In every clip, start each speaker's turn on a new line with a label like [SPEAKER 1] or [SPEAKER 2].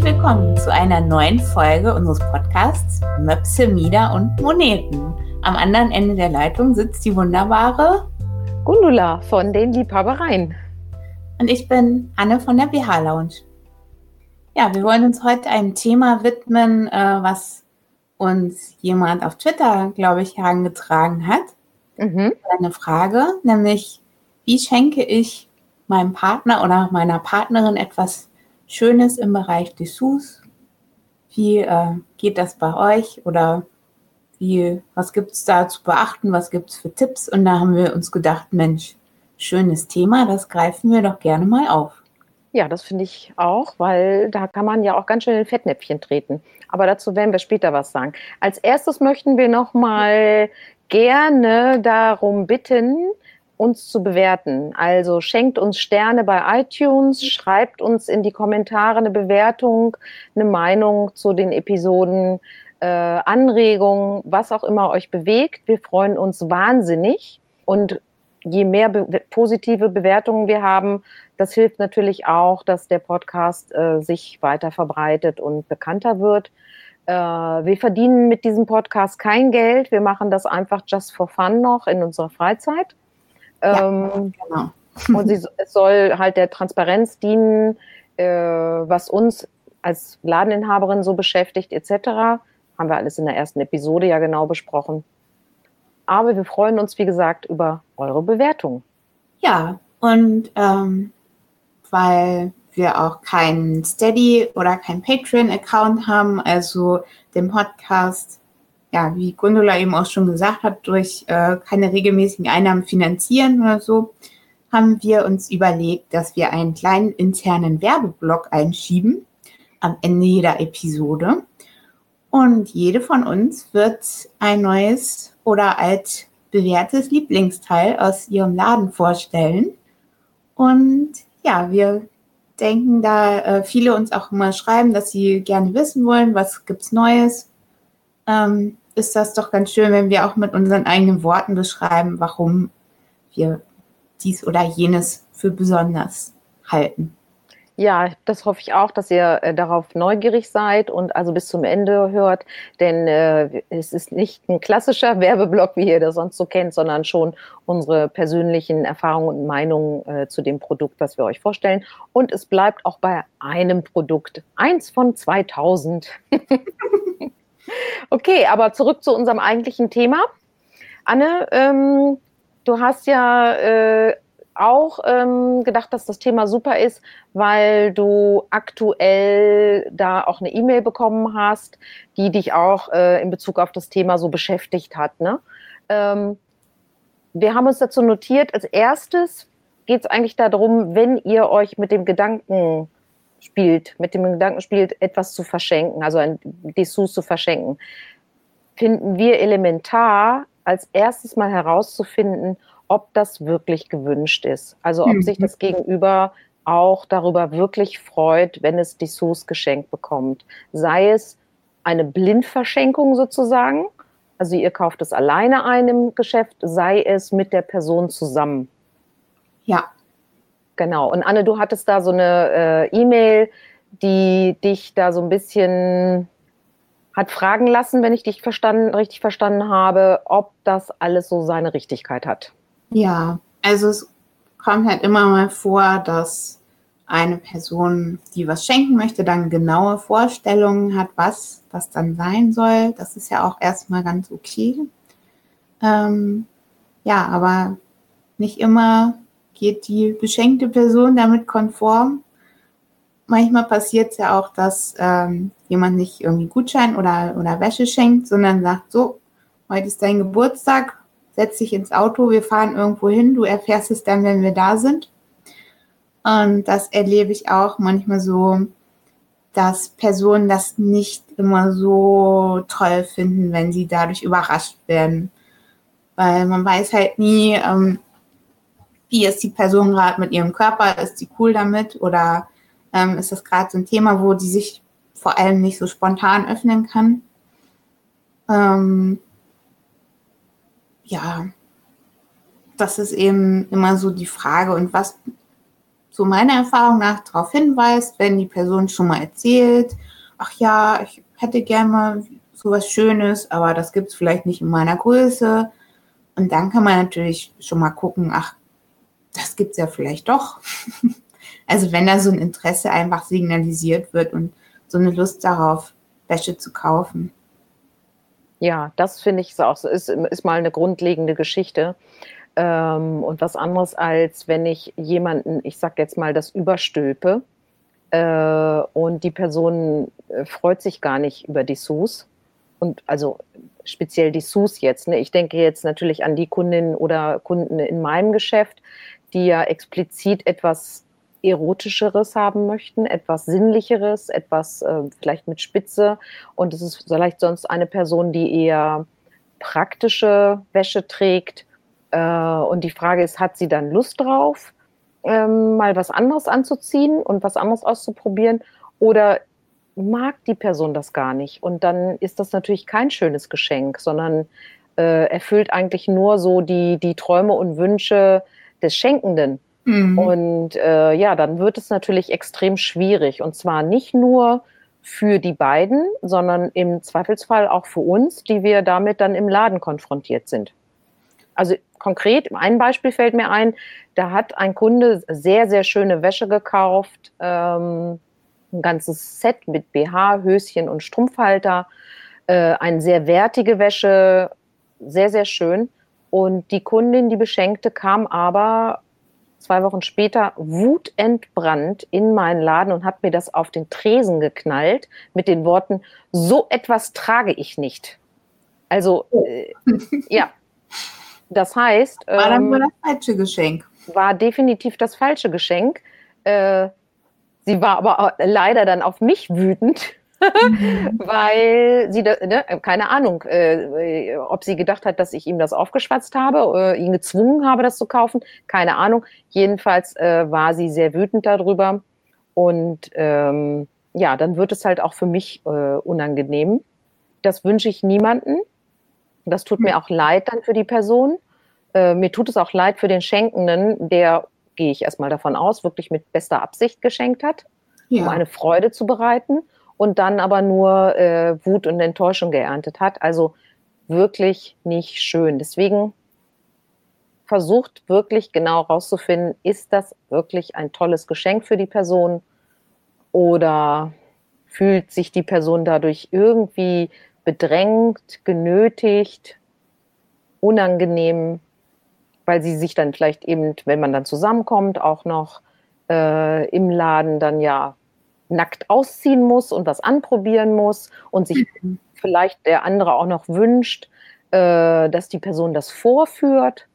[SPEAKER 1] Herzlich willkommen zu einer neuen Folge unseres Podcasts Möpse, Mieder und Moneten. Am anderen Ende der Leitung sitzt die wunderbare
[SPEAKER 2] Gundula von den Liebhabereien.
[SPEAKER 1] Und ich bin Anne von der BH Lounge. Ja, wir wollen uns heute einem Thema widmen, äh, was uns jemand auf Twitter, glaube ich, herangetragen hat. Mhm. Eine Frage, nämlich, wie schenke ich meinem Partner oder meiner Partnerin etwas Schönes im Bereich Dessous? Wie äh, geht das bei euch? Oder wie, was gibt es da zu beachten? Was gibt es für Tipps? Und da haben wir uns gedacht, Mensch, schönes Thema, das greifen wir doch gerne mal auf.
[SPEAKER 2] Ja, das finde ich auch, weil da kann man ja auch ganz schön in Fettnäpfchen treten. Aber dazu werden wir später was sagen. Als erstes möchten wir noch mal gerne darum bitten, uns zu bewerten. Also schenkt uns Sterne bei iTunes, schreibt uns in die Kommentare eine Bewertung, eine Meinung zu den Episoden, äh, Anregungen, was auch immer euch bewegt. Wir freuen uns wahnsinnig und je mehr be positive Bewertungen wir haben, das hilft natürlich auch, dass der Podcast äh, sich weiter verbreitet und bekannter wird. Äh, wir verdienen mit diesem Podcast kein Geld. Wir machen das einfach just for fun noch in unserer Freizeit. Ja, ähm, genau. und sie, es soll halt der Transparenz dienen, äh, was uns als Ladeninhaberin so beschäftigt, etc. Haben wir alles in der ersten Episode ja genau besprochen. Aber wir freuen uns, wie gesagt, über eure Bewertung.
[SPEAKER 1] Ja, und ähm, weil wir auch keinen Steady oder keinen Patreon-Account haben, also den Podcast ja, wie Gundula eben auch schon gesagt hat, durch äh, keine regelmäßigen Einnahmen finanzieren oder so, haben wir uns überlegt, dass wir einen kleinen internen Werbeblock einschieben am Ende jeder Episode. Und jede von uns wird ein neues oder alt bewährtes Lieblingsteil aus ihrem Laden vorstellen. Und ja, wir denken, da äh, viele uns auch immer schreiben, dass sie gerne wissen wollen, was gibt's Neues. Ähm, ist das doch ganz schön, wenn wir auch mit unseren eigenen Worten beschreiben, warum wir dies oder jenes für besonders halten.
[SPEAKER 2] Ja, das hoffe ich auch, dass ihr äh, darauf neugierig seid und also bis zum Ende hört, denn äh, es ist nicht ein klassischer Werbeblock, wie ihr das sonst so kennt, sondern schon unsere persönlichen Erfahrungen und Meinungen äh, zu dem Produkt, was wir euch vorstellen. Und es bleibt auch bei einem Produkt, eins von 2000. Okay, aber zurück zu unserem eigentlichen Thema. Anne, ähm, du hast ja äh, auch ähm, gedacht, dass das Thema super ist, weil du aktuell da auch eine E-Mail bekommen hast, die dich auch äh, in Bezug auf das Thema so beschäftigt hat. Ne? Ähm, wir haben uns dazu notiert, als erstes geht es eigentlich darum, wenn ihr euch mit dem Gedanken spielt, mit dem Gedanken spielt, etwas zu verschenken, also ein Dessous zu verschenken, finden wir elementar, als erstes mal herauszufinden, ob das wirklich gewünscht ist. Also ob mhm. sich das Gegenüber auch darüber wirklich freut, wenn es Dessous geschenkt bekommt. Sei es eine Blindverschenkung sozusagen, also ihr kauft es alleine ein im Geschäft, sei es mit der Person zusammen.
[SPEAKER 1] Ja,
[SPEAKER 2] Genau. Und Anne, du hattest da so eine äh, E-Mail, die dich da so ein bisschen hat fragen lassen, wenn ich dich verstanden, richtig verstanden habe, ob das alles so seine Richtigkeit hat.
[SPEAKER 1] Ja, also es kommt halt immer mal vor, dass eine Person, die was schenken möchte, dann genaue Vorstellungen hat, was das dann sein soll. Das ist ja auch erstmal ganz okay. Ähm, ja, aber nicht immer geht die beschenkte Person damit konform. Manchmal passiert es ja auch, dass ähm, jemand nicht irgendwie Gutschein oder, oder Wäsche schenkt, sondern sagt, so, heute ist dein Geburtstag, setz dich ins Auto, wir fahren irgendwo hin, du erfährst es dann, wenn wir da sind. Und das erlebe ich auch manchmal so, dass Personen das nicht immer so toll finden, wenn sie dadurch überrascht werden. Weil man weiß halt nie, ähm, wie ist die Person gerade mit ihrem Körper, ist sie cool damit oder ähm, ist das gerade so ein Thema, wo die sich vor allem nicht so spontan öffnen kann. Ähm, ja, das ist eben immer so die Frage und was so meiner Erfahrung nach darauf hinweist, wenn die Person schon mal erzählt, ach ja, ich hätte gerne mal sowas Schönes, aber das gibt es vielleicht nicht in meiner Größe. Und dann kann man natürlich schon mal gucken, ach, das gibt es ja vielleicht doch. also wenn da so ein Interesse einfach signalisiert wird und so eine Lust darauf, Wäsche zu kaufen.
[SPEAKER 2] Ja, das finde ich auch so, ist, ist mal eine grundlegende Geschichte. Ähm, und was anderes, als wenn ich jemanden, ich sag jetzt mal, das überstülpe äh, und die Person äh, freut sich gar nicht über Dessous. Und also speziell Dessous jetzt. Ne? Ich denke jetzt natürlich an die Kundinnen oder Kunden in meinem Geschäft, die ja explizit etwas erotischeres haben möchten, etwas sinnlicheres, etwas äh, vielleicht mit Spitze. Und es ist vielleicht sonst eine Person, die eher praktische Wäsche trägt. Äh, und die Frage ist, hat sie dann Lust drauf, ähm, mal was anderes anzuziehen und was anderes auszuprobieren? Oder mag die Person das gar nicht? Und dann ist das natürlich kein schönes Geschenk, sondern äh, erfüllt eigentlich nur so die, die Träume und Wünsche des Schenkenden. Mhm. Und äh, ja, dann wird es natürlich extrem schwierig. Und zwar nicht nur für die beiden, sondern im Zweifelsfall auch für uns, die wir damit dann im Laden konfrontiert sind. Also konkret, ein Beispiel fällt mir ein, da hat ein Kunde sehr, sehr schöne Wäsche gekauft, ähm, ein ganzes Set mit BH, Höschen und Strumpfhalter, äh, eine sehr wertige Wäsche, sehr, sehr schön. Und die Kundin, die Beschenkte, kam aber zwei Wochen später wutentbrannt in meinen Laden und hat mir das auf den Tresen geknallt mit den Worten, so etwas trage ich nicht. Also, äh, ja. Das heißt.
[SPEAKER 1] War dann ähm, wohl das falsche Geschenk.
[SPEAKER 2] War definitiv das falsche Geschenk. Äh, sie war aber leider dann auf mich wütend, Mhm. weil sie, da, ne, keine Ahnung, äh, ob sie gedacht hat, dass ich ihm das aufgeschwatzt habe, äh, ihn gezwungen habe, das zu kaufen, keine Ahnung. Jedenfalls äh, war sie sehr wütend darüber und ähm, ja, dann wird es halt auch für mich äh, unangenehm. Das wünsche ich niemanden. Das tut mir mhm. auch leid dann für die Person. Äh, mir tut es auch leid für den Schenkenden, der, gehe ich erstmal davon aus, wirklich mit bester Absicht geschenkt hat, ja. um eine Freude zu bereiten und dann aber nur äh, Wut und Enttäuschung geerntet hat. Also wirklich nicht schön. Deswegen versucht wirklich genau herauszufinden, ist das wirklich ein tolles Geschenk für die Person oder fühlt sich die Person dadurch irgendwie bedrängt, genötigt, unangenehm, weil sie sich dann vielleicht eben, wenn man dann zusammenkommt, auch noch äh, im Laden dann ja nackt ausziehen muss und was anprobieren muss und sich mhm. vielleicht der andere auch noch wünscht, äh, dass die Person das vorführt,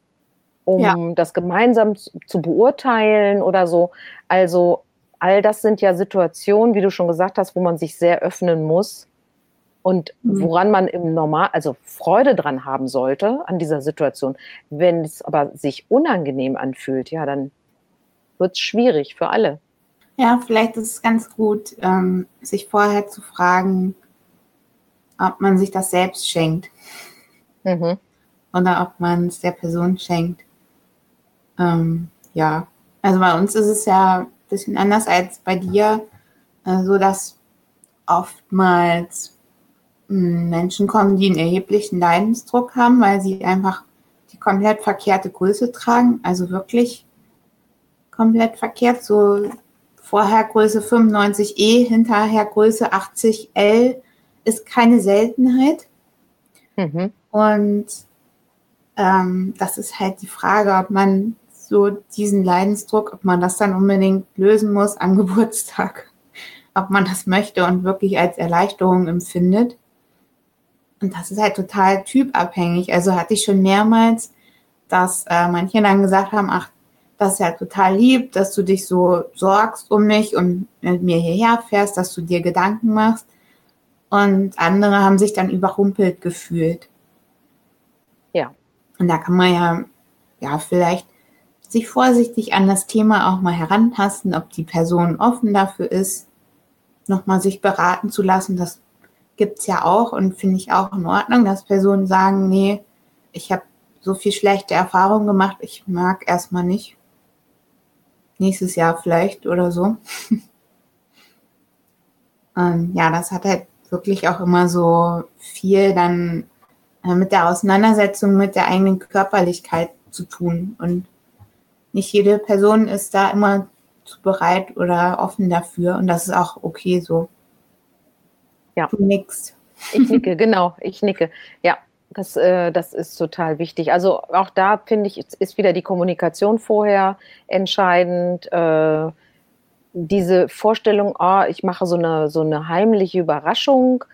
[SPEAKER 2] um ja. das gemeinsam zu, zu beurteilen oder so. Also all das sind ja Situationen, wie du schon gesagt hast, wo man sich sehr öffnen muss und mhm. woran man im Normal, also Freude dran haben sollte an dieser Situation. Wenn es aber sich unangenehm anfühlt, ja, dann wird es schwierig für alle.
[SPEAKER 1] Ja, vielleicht ist es ganz gut, ähm, sich vorher zu fragen, ob man sich das selbst schenkt. Mhm. Oder ob man es der Person schenkt. Ähm, ja, also bei uns ist es ja ein bisschen anders als bei dir, äh, so dass oftmals mh, hm, Menschen kommen, die einen erheblichen Leidensdruck haben, weil sie einfach die komplett verkehrte Größe tragen, also wirklich komplett verkehrt, so vorher Größe 95E, hinterher Größe 80L ist keine Seltenheit. Mhm. Und ähm, das ist halt die Frage, ob man so diesen Leidensdruck, ob man das dann unbedingt lösen muss am Geburtstag, ob man das möchte und wirklich als Erleichterung empfindet. Und das ist halt total typabhängig. Also hatte ich schon mehrmals, dass äh, manche dann gesagt haben, ach, das ist ja total lieb, dass du dich so sorgst um mich und mit mir hierher fährst, dass du dir Gedanken machst. Und andere haben sich dann überrumpelt gefühlt.
[SPEAKER 2] Ja.
[SPEAKER 1] Und da kann man ja, ja, vielleicht sich vorsichtig an das Thema auch mal herantasten, ob die Person offen dafür ist, nochmal sich beraten zu lassen. Das gibt's ja auch und finde ich auch in Ordnung, dass Personen sagen, nee, ich habe so viel schlechte Erfahrungen gemacht, ich mag erstmal nicht nächstes Jahr vielleicht oder so. ähm, ja, das hat halt wirklich auch immer so viel dann äh, mit der Auseinandersetzung mit der eigenen Körperlichkeit zu tun. Und nicht jede Person ist da immer zu bereit oder offen dafür. Und das ist auch okay so.
[SPEAKER 2] Ja.
[SPEAKER 1] Du nix.
[SPEAKER 2] Ich nicke, genau, ich nicke. Ja, das, äh, das ist total wichtig. Also auch da finde ich, ist wieder die Kommunikation vorher entscheidend. Äh, diese Vorstellung, oh, ich mache so eine, so eine heimliche Überraschung.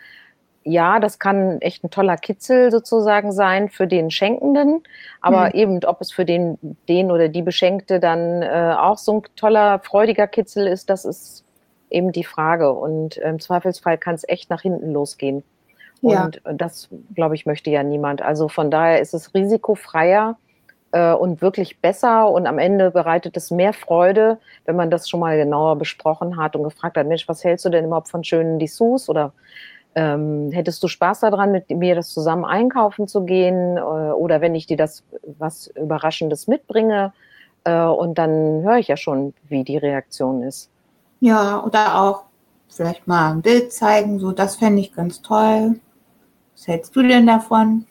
[SPEAKER 2] Ja, das kann echt ein toller Kitzel sozusagen sein für den Schenkenden. Aber mhm. eben, ob es für den, den oder die Beschenkte dann äh, auch so ein toller, freudiger Kitzel ist, das ist eben die Frage. Und im Zweifelsfall kann es echt nach hinten losgehen. Ja. Und das, glaube ich, möchte ja niemand. Also von daher ist es risikofreier äh, und wirklich besser und am Ende bereitet es mehr Freude, wenn man das schon mal genauer besprochen hat und gefragt hat, Mensch, was hältst du denn überhaupt von schönen Dessous oder ähm, hättest du Spaß daran, mit mir das zusammen einkaufen zu gehen äh, oder wenn ich dir das was Überraschendes mitbringe äh, und dann höre ich ja schon, wie die Reaktion ist.
[SPEAKER 1] Ja, oder auch vielleicht mal ein Bild zeigen, so das fände ich ganz toll. Was hältst du denn davon?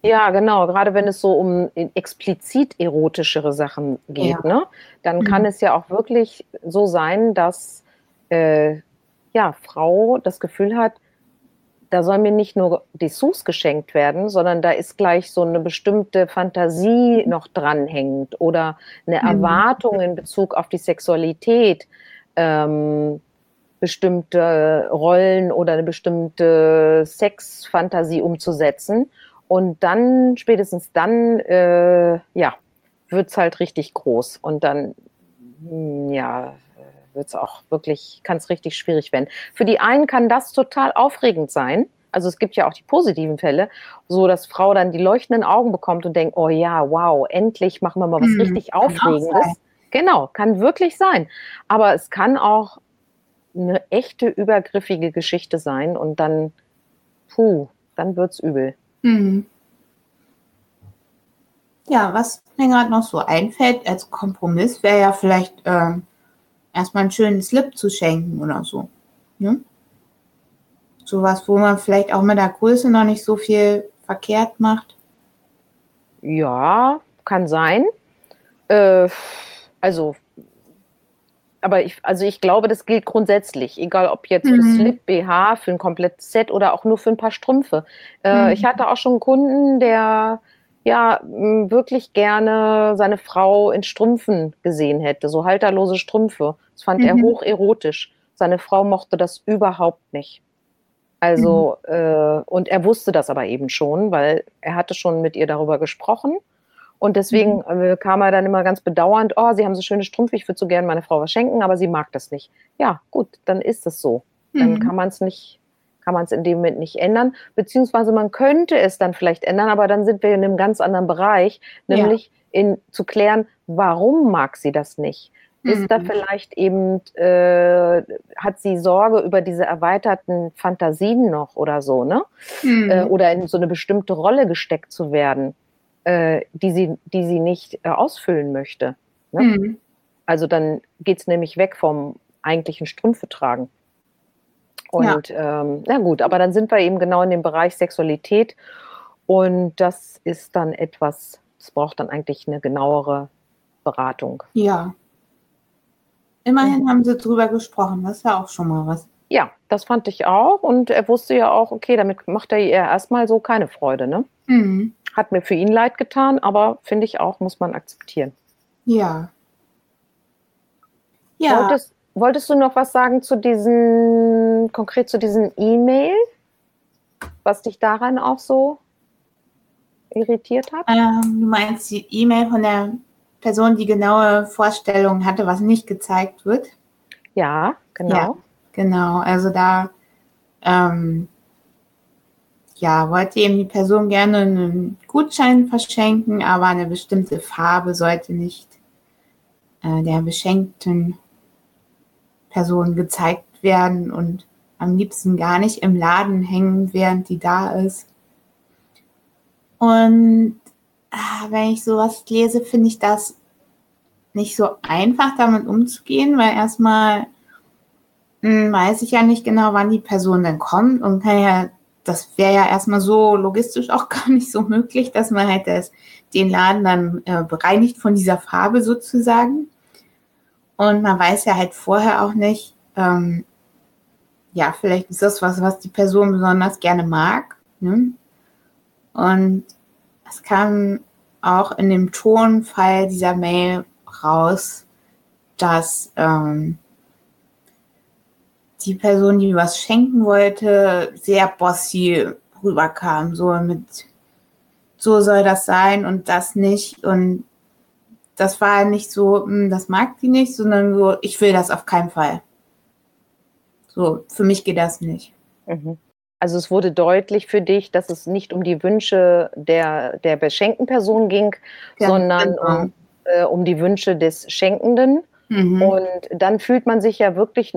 [SPEAKER 2] Ja, genau. Gerade wenn es so um explizit erotischere Sachen geht, ja. ne? dann mhm. kann es ja auch wirklich so sein, dass äh, ja, Frau das Gefühl hat, da soll mir nicht nur Dessous geschenkt werden, sondern da ist gleich so eine bestimmte Fantasie noch dranhängend oder eine mhm. Erwartung in Bezug auf die Sexualität. Ähm, bestimmte Rollen oder eine bestimmte Sexfantasie umzusetzen. Und dann, spätestens dann, äh, ja, wird es halt richtig groß. Und dann, hm, ja, wird es auch wirklich, kann es richtig schwierig werden. Für die einen kann das total aufregend sein. Also es gibt ja auch die positiven Fälle, so dass Frau dann die leuchtenden Augen bekommt und denkt, oh ja, wow, endlich machen wir mal was mhm, richtig Aufregendes. Genau, kann wirklich sein. Aber es kann auch eine echte übergriffige Geschichte sein und dann, puh, dann wird's übel. Mhm.
[SPEAKER 1] Ja, was mir gerade noch so einfällt als Kompromiss, wäre ja vielleicht ähm, erstmal einen schönen Slip zu schenken oder so. Ne? Sowas, wo man vielleicht auch mit der Größe noch nicht so viel verkehrt macht.
[SPEAKER 2] Ja, kann sein. Äh, also aber ich, also ich glaube, das gilt grundsätzlich, egal ob jetzt für mhm. Slip, BH, für ein komplettes Set oder auch nur für ein paar Strümpfe. Äh, mhm. Ich hatte auch schon einen Kunden, der ja wirklich gerne seine Frau in Strümpfen gesehen hätte, so halterlose Strümpfe. Das fand mhm. er hoch erotisch. Seine Frau mochte das überhaupt nicht. Also, mhm. äh, und er wusste das aber eben schon, weil er hatte schon mit ihr darüber gesprochen. Und deswegen mhm. Äh, kam er dann immer ganz bedauernd, oh, Sie haben so schöne Strümpfe, ich würde so gerne meine Frau was schenken, aber sie mag das nicht. Ja, gut, dann ist es so. Dann mhm. kann man es nicht, kann man es in dem Moment nicht ändern. Beziehungsweise man könnte es dann vielleicht ändern, aber dann sind wir in einem ganz anderen Bereich, nämlich ja. in, zu klären, warum mag sie das nicht? Ist mhm. da vielleicht eben, äh, hat sie Sorge über diese erweiterten Fantasien noch oder so, ne? Mhm. Äh, oder in so eine bestimmte Rolle gesteckt zu werden? Äh, die, sie, die sie nicht äh, ausfüllen möchte. Ne? Mhm. Also dann geht es nämlich weg vom eigentlichen Strümpfe tragen. Und ja. ähm, na gut, aber dann sind wir eben genau in dem Bereich Sexualität und das ist dann etwas, das braucht dann eigentlich eine genauere Beratung.
[SPEAKER 1] Ja. Immerhin mhm. haben sie drüber gesprochen, das ist ja auch schon mal was.
[SPEAKER 2] Ja, das fand ich auch und er wusste ja auch, okay, damit macht er ihr erstmal so keine Freude, ne? Mhm. Hat mir für ihn leid getan, aber finde ich auch, muss man akzeptieren.
[SPEAKER 1] Ja.
[SPEAKER 2] Ja. Wolltest, wolltest du noch was sagen zu diesen, konkret zu diesen E-Mail? Was dich daran auch so irritiert hat?
[SPEAKER 1] Ähm, du meinst die E-Mail von der Person, die genaue Vorstellungen hatte, was nicht gezeigt wird?
[SPEAKER 2] Ja, genau. Ja,
[SPEAKER 1] genau. Also da ähm, ja, wollte eben die Person gerne einen Gutschein verschenken, aber eine bestimmte Farbe sollte nicht äh, der beschenkten Person gezeigt werden und am liebsten gar nicht im Laden hängen, während die da ist. Und äh, wenn ich sowas lese, finde ich das nicht so einfach, damit umzugehen, weil erstmal hm, weiß ich ja nicht genau, wann die Person dann kommt und kann ja, das wäre ja erstmal so logistisch auch gar nicht so möglich, dass man halt das, den Laden dann äh, bereinigt von dieser Farbe sozusagen. Und man weiß ja halt vorher auch nicht, ähm, ja, vielleicht ist das was, was die Person besonders gerne mag. Ne? Und es kam auch in dem Tonfall dieser Mail raus, dass ähm, die Person, die was schenken wollte, sehr bossy rüberkam. So mit, so soll das sein und das nicht. Und das war nicht so, hm, das mag die nicht, sondern so, ich will das auf keinen Fall. So, für mich geht das nicht.
[SPEAKER 2] Mhm. Also es wurde deutlich für dich, dass es nicht um die Wünsche der, der beschenkten Person ging, ja, sondern genau. um, äh, um die Wünsche des Schenkenden. Mhm. Und dann fühlt man sich ja wirklich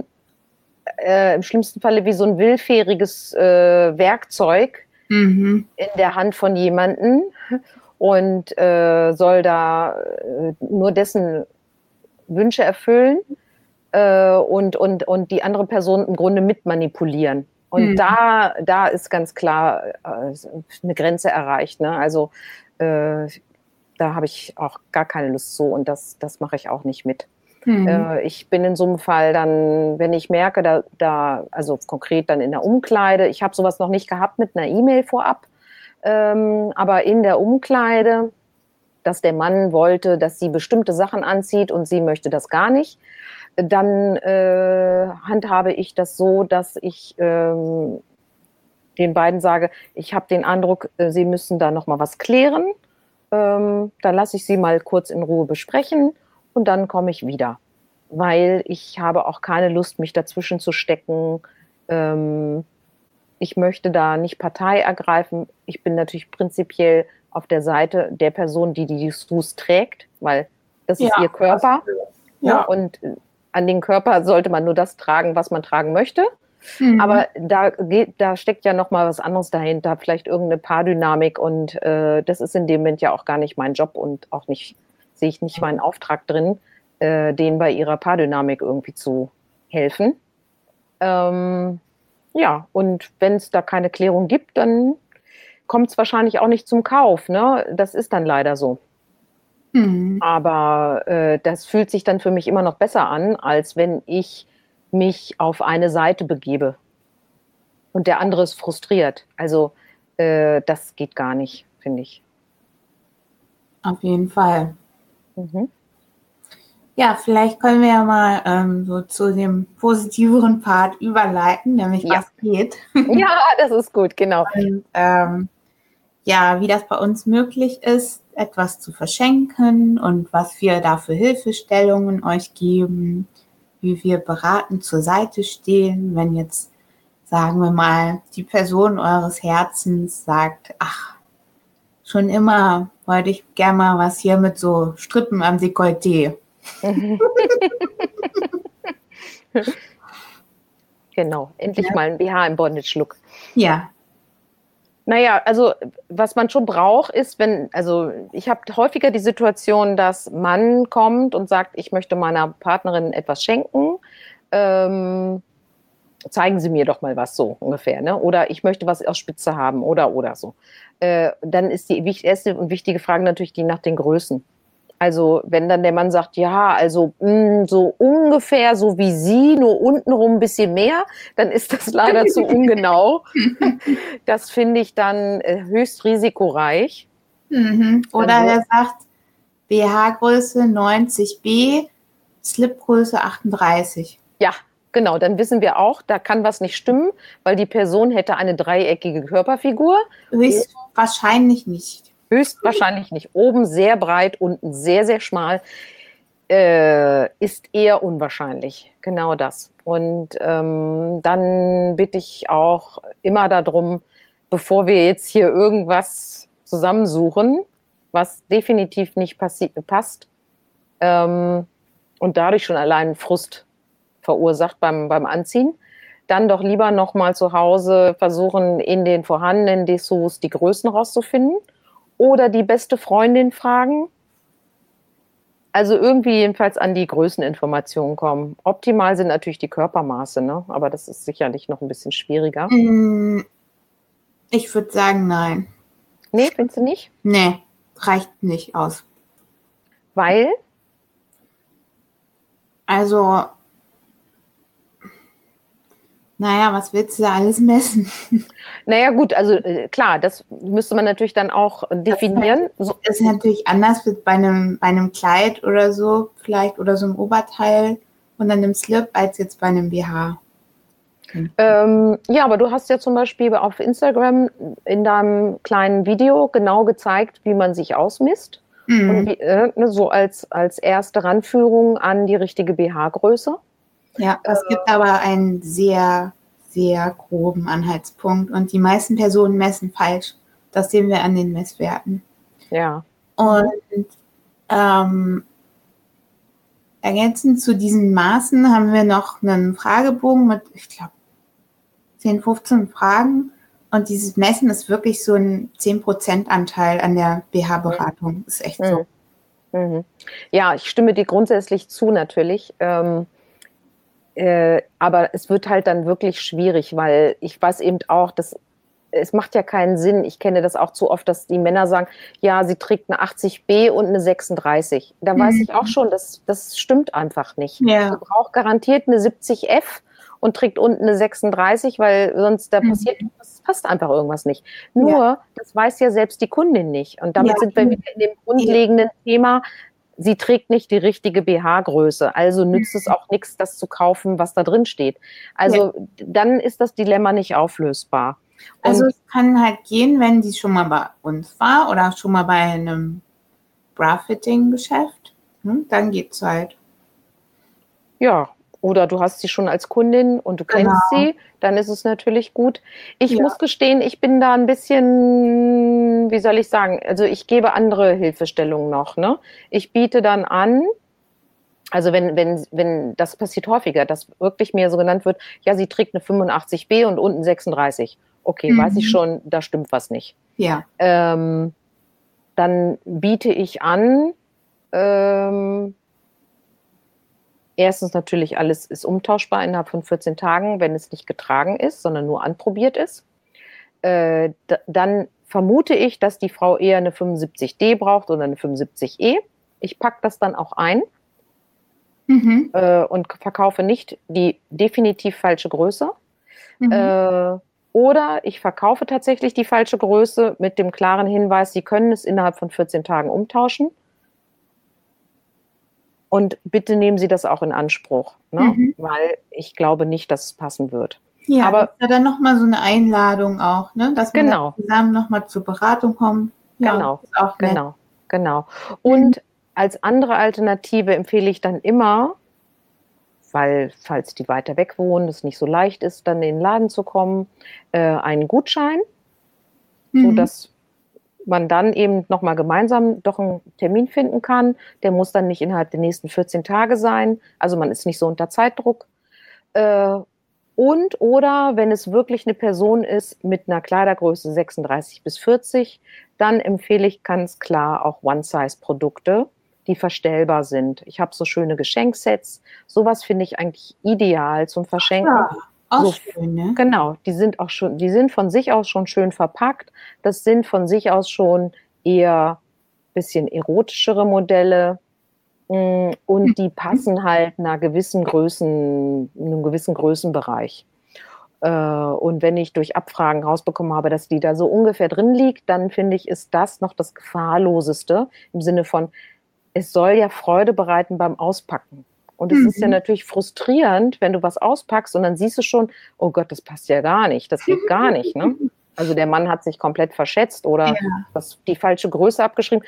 [SPEAKER 2] äh, im schlimmsten Falle wie so ein willfähriges äh, Werkzeug mhm. in der Hand von jemandem und äh, soll da äh, nur dessen Wünsche erfüllen äh, und, und, und die andere Person im Grunde mitmanipulieren. Und mhm. da, da ist ganz klar äh, eine Grenze erreicht. Ne? Also da habe ich auch gar keine Lust zu und das, das mache ich auch nicht mit. Mhm. Äh, ich bin in so einem Fall dann, wenn ich merke, da, da also konkret dann in der Umkleide, ich habe sowas noch nicht gehabt mit einer E-Mail vorab, ähm, aber in der Umkleide, dass der Mann wollte, dass sie bestimmte Sachen anzieht und sie möchte das gar nicht, dann äh, handhabe ich das so, dass ich ähm, den beiden sage, ich habe den Eindruck, äh, sie müssen da noch mal was klären. Ähm, dann lasse ich sie mal kurz in Ruhe besprechen und dann komme ich wieder, weil ich habe auch keine Lust, mich dazwischen zu stecken. Ähm, ich möchte da nicht Partei ergreifen. Ich bin natürlich prinzipiell auf der Seite der Person, die die Dessous trägt, weil das ist ja, ihr Körper. Ja. Und an den Körper sollte man nur das tragen, was man tragen möchte. Mhm. Aber da geht, da steckt ja noch mal was anderes dahinter, vielleicht irgendeine Paardynamik und äh, das ist in dem Moment ja auch gar nicht mein Job und auch nicht sehe ich nicht meinen Auftrag drin, äh, denen bei ihrer Paardynamik irgendwie zu helfen. Ähm, ja, und wenn es da keine Klärung gibt, dann kommt es wahrscheinlich auch nicht zum Kauf. Ne? Das ist dann leider so. Mhm. Aber äh, das fühlt sich dann für mich immer noch besser an, als wenn ich mich auf eine Seite begebe und der andere ist frustriert. Also äh, das geht gar nicht, finde ich.
[SPEAKER 1] Auf jeden Fall. Mhm. Ja, vielleicht können wir ja mal ähm, so zu dem positiveren Part überleiten, nämlich ja. was geht.
[SPEAKER 2] Ja, das ist gut, genau. Und,
[SPEAKER 1] ähm, ja, wie das bei uns möglich ist, etwas zu verschenken und was wir da für Hilfestellungen euch geben, wie wir beratend zur Seite stehen, wenn jetzt, sagen wir mal, die Person eures Herzens sagt, ach, schon immer wollte ich gerne mal was hier mit so Strippen am Dekolleté.
[SPEAKER 2] genau, endlich ja. mal ein BH im Bondage-Look.
[SPEAKER 1] Ja.
[SPEAKER 2] Naja, also was man schon braucht, ist, wenn, also ich habe häufiger die Situation, dass Mann kommt und sagt, ich möchte meiner Partnerin etwas schenken. Ähm, zeigen Sie mir doch mal was so ungefähr, ne? Oder ich möchte was aus Spitze haben oder oder so. Äh, dann ist die erste und wichtige Frage natürlich die nach den Größen. Also wenn dann der Mann sagt, ja, also mh, hm, so ungefähr so wie Sie, nur untenrum ein bisschen mehr, dann ist das leider zu ungenau. Das finde ich dann äh, höchst risikoreich.
[SPEAKER 1] Mhm. Oder also, er sagt BH-Größe 90b, Slipgröße 38.
[SPEAKER 2] Ja, Genau, dann wissen wir auch, da kann was nicht stimmen, weil die Person hätte eine dreieckige Körperfigur.
[SPEAKER 1] Höchstwahrscheinlich nicht.
[SPEAKER 2] Höchstwahrscheinlich nicht. Oben sehr breit, unten sehr, sehr schmal. Äh, ist eher unwahrscheinlich. Genau das. Und ähm, dann bitte ich auch immer darum, bevor wir jetzt hier irgendwas zusammensuchen, was definitiv nicht passt ähm, und dadurch schon allein Frust verursacht beim, beim Anziehen. Dann doch lieber nochmal zu Hause versuchen, in den vorhandenen Dessous die Größen rauszufinden. Oder die beste Freundin fragen. Also irgendwie jedenfalls an die Größeninformationen kommen. Optimal sind natürlich die Körpermaße, ne? aber das ist sicherlich noch ein bisschen schwieriger.
[SPEAKER 1] Mm, Ich würde sagen, nein.
[SPEAKER 2] Nee, findest du nicht?
[SPEAKER 1] Nee, reicht nicht aus.
[SPEAKER 2] Weil,
[SPEAKER 1] Also, naja, was willst du da alles messen?
[SPEAKER 2] naja gut, also äh, klar, das müsste man natürlich dann auch äh, definieren.
[SPEAKER 1] Das ist natürlich anders mit bei einem, bei einem Kleid oder so, vielleicht, oder so einem Oberteil und dann einem Slip, als jetzt bei einem BH.
[SPEAKER 2] ähm, ja, aber du hast ja zum Beispiel auf Instagram in deinem kleinen Video genau gezeigt, wie man sich ausmisst.
[SPEAKER 1] Mhm.
[SPEAKER 2] Und wie, äh, ne, so als, als erste Ranführung an die richtige BH-Größe.
[SPEAKER 1] Ja, es gibt aber einen sehr, sehr groben Anhaltspunkt und die meisten Personen messen falsch. Das sehen wir an den Messwerten.
[SPEAKER 2] Ja.
[SPEAKER 1] Und ähm, ergänzend zu diesen Maßen haben wir noch einen Fragebogen mit, ich glaube, 10, 15 Fragen. Und dieses Messen ist wirklich so ein 10% Anteil an der BH-Beratung. Ist echt so.
[SPEAKER 2] Mhm. Ja, ich stimme dir grundsätzlich zu, natürlich. Ähm, äh, aber es wird halt dann wirklich schwierig, weil ich weiß eben auch, dass es macht ja keinen Sinn. Ich kenne das auch zu oft, dass die Männer sagen, ja, sie trägt eine 80b und eine 36. Da weiß
[SPEAKER 1] Mhm.
[SPEAKER 2] ich auch schon, das, das stimmt einfach nicht.
[SPEAKER 1] Ja.
[SPEAKER 2] Sie braucht garantiert eine 70f und trägt unten eine 36, weil sonst da
[SPEAKER 1] Mhm.
[SPEAKER 2] passiert, das passt einfach irgendwas nicht. Nur, das weiß ja selbst die Kundin nicht. Und damit
[SPEAKER 1] Ja.
[SPEAKER 2] sind wir wieder in dem grundlegenden Thema, sie trägt nicht die richtige BH-Größe. Also nützt es auch nichts, das zu kaufen, was da drin steht. Also dann ist das Dilemma nicht auflösbar. Und
[SPEAKER 1] Also es kann halt gehen, wenn die schon mal bei uns war oder schon mal bei einem Bra-Fitting-Geschäft. Hm, dann geht's halt.
[SPEAKER 2] ja, oder du hast sie schon als Kundin und du kennst
[SPEAKER 1] Genau.
[SPEAKER 2] sie, dann ist es natürlich gut. Ich
[SPEAKER 1] Ja.
[SPEAKER 2] muss gestehen, ich bin da ein bisschen, wie soll ich sagen, also ich gebe andere Hilfestellungen noch. Ne? Ich biete dann an, also wenn, wenn, wenn, das passiert häufiger, dass wirklich mir so genannt wird, ja, sie trägt eine 85b und unten 36. Okay,
[SPEAKER 1] Mhm.
[SPEAKER 2] weiß ich schon, da stimmt was nicht.
[SPEAKER 1] Ja.
[SPEAKER 2] ähm, dann biete ich an, ähm, erstens natürlich alles ist umtauschbar innerhalb von 14 Tagen, wenn es nicht getragen ist, sondern nur anprobiert ist. Äh, dann vermute ich, dass die Frau eher eine 75D braucht oder eine 75E. Ich packe das dann auch ein
[SPEAKER 1] Mhm.
[SPEAKER 2] äh, und verkaufe nicht die definitiv falsche Größe.
[SPEAKER 1] Mhm.
[SPEAKER 2] Äh, oder ich verkaufe tatsächlich die falsche Größe mit dem klaren Hinweis, Sie können es innerhalb von 14 Tagen umtauschen. Und bitte nehmen Sie das auch in Anspruch, ne?
[SPEAKER 1] Mhm.
[SPEAKER 2] weil ich glaube nicht, dass es passen wird.
[SPEAKER 1] ja,
[SPEAKER 2] aber-
[SPEAKER 1] ja dann nochmal so eine Einladung auch, ne? Dass man
[SPEAKER 2] Genau.
[SPEAKER 1] zusammen nochmal zur Beratung kommt. Ja,
[SPEAKER 2] Genau. Genau, genau. Und als andere Alternative empfehle ich dann immer, weil falls die weiter weg wohnen, es nicht so leicht ist, dann in den Laden zu kommen, äh, einen Gutschein,
[SPEAKER 1] Mhm.
[SPEAKER 2] dass man dann eben nochmal gemeinsam doch einen Termin finden kann. Der muss dann nicht innerhalb der nächsten 14 Tage sein. Also man ist nicht so unter Zeitdruck. Äh, und oder wenn es wirklich eine Person ist mit einer Kleidergröße 36 bis 40, dann empfehle ich ganz klar auch One-Size-Produkte, die verstellbar sind. Ich habe so schöne Geschenksets. Sowas finde ich eigentlich ideal zum Verschenken.
[SPEAKER 1] Ja, auch schön, ne?
[SPEAKER 2] Genau, die sind auch schon, die sind von sich aus schon schön verpackt. Das sind von sich aus schon eher bisschen erotischere Modelle. Mm, Und die passen halt einer gewissen Größen, einem gewissen Größenbereich. Äh, Und wenn ich durch Abfragen rausbekommen habe, dass die da so ungefähr drin liegt, dann finde ich, ist das noch das Gefahrloseste im Sinne von, es soll ja Freude bereiten beim Auspacken. Und es ist ja
[SPEAKER 1] Mhm.
[SPEAKER 2] natürlich frustrierend, wenn du was auspackst und dann siehst du schon, oh Gott, das passt ja gar nicht, das geht gar nicht. Ne? Also der Mann hat sich komplett verschätzt oder
[SPEAKER 1] Ja.
[SPEAKER 2] das, die falsche Größe abgeschrieben.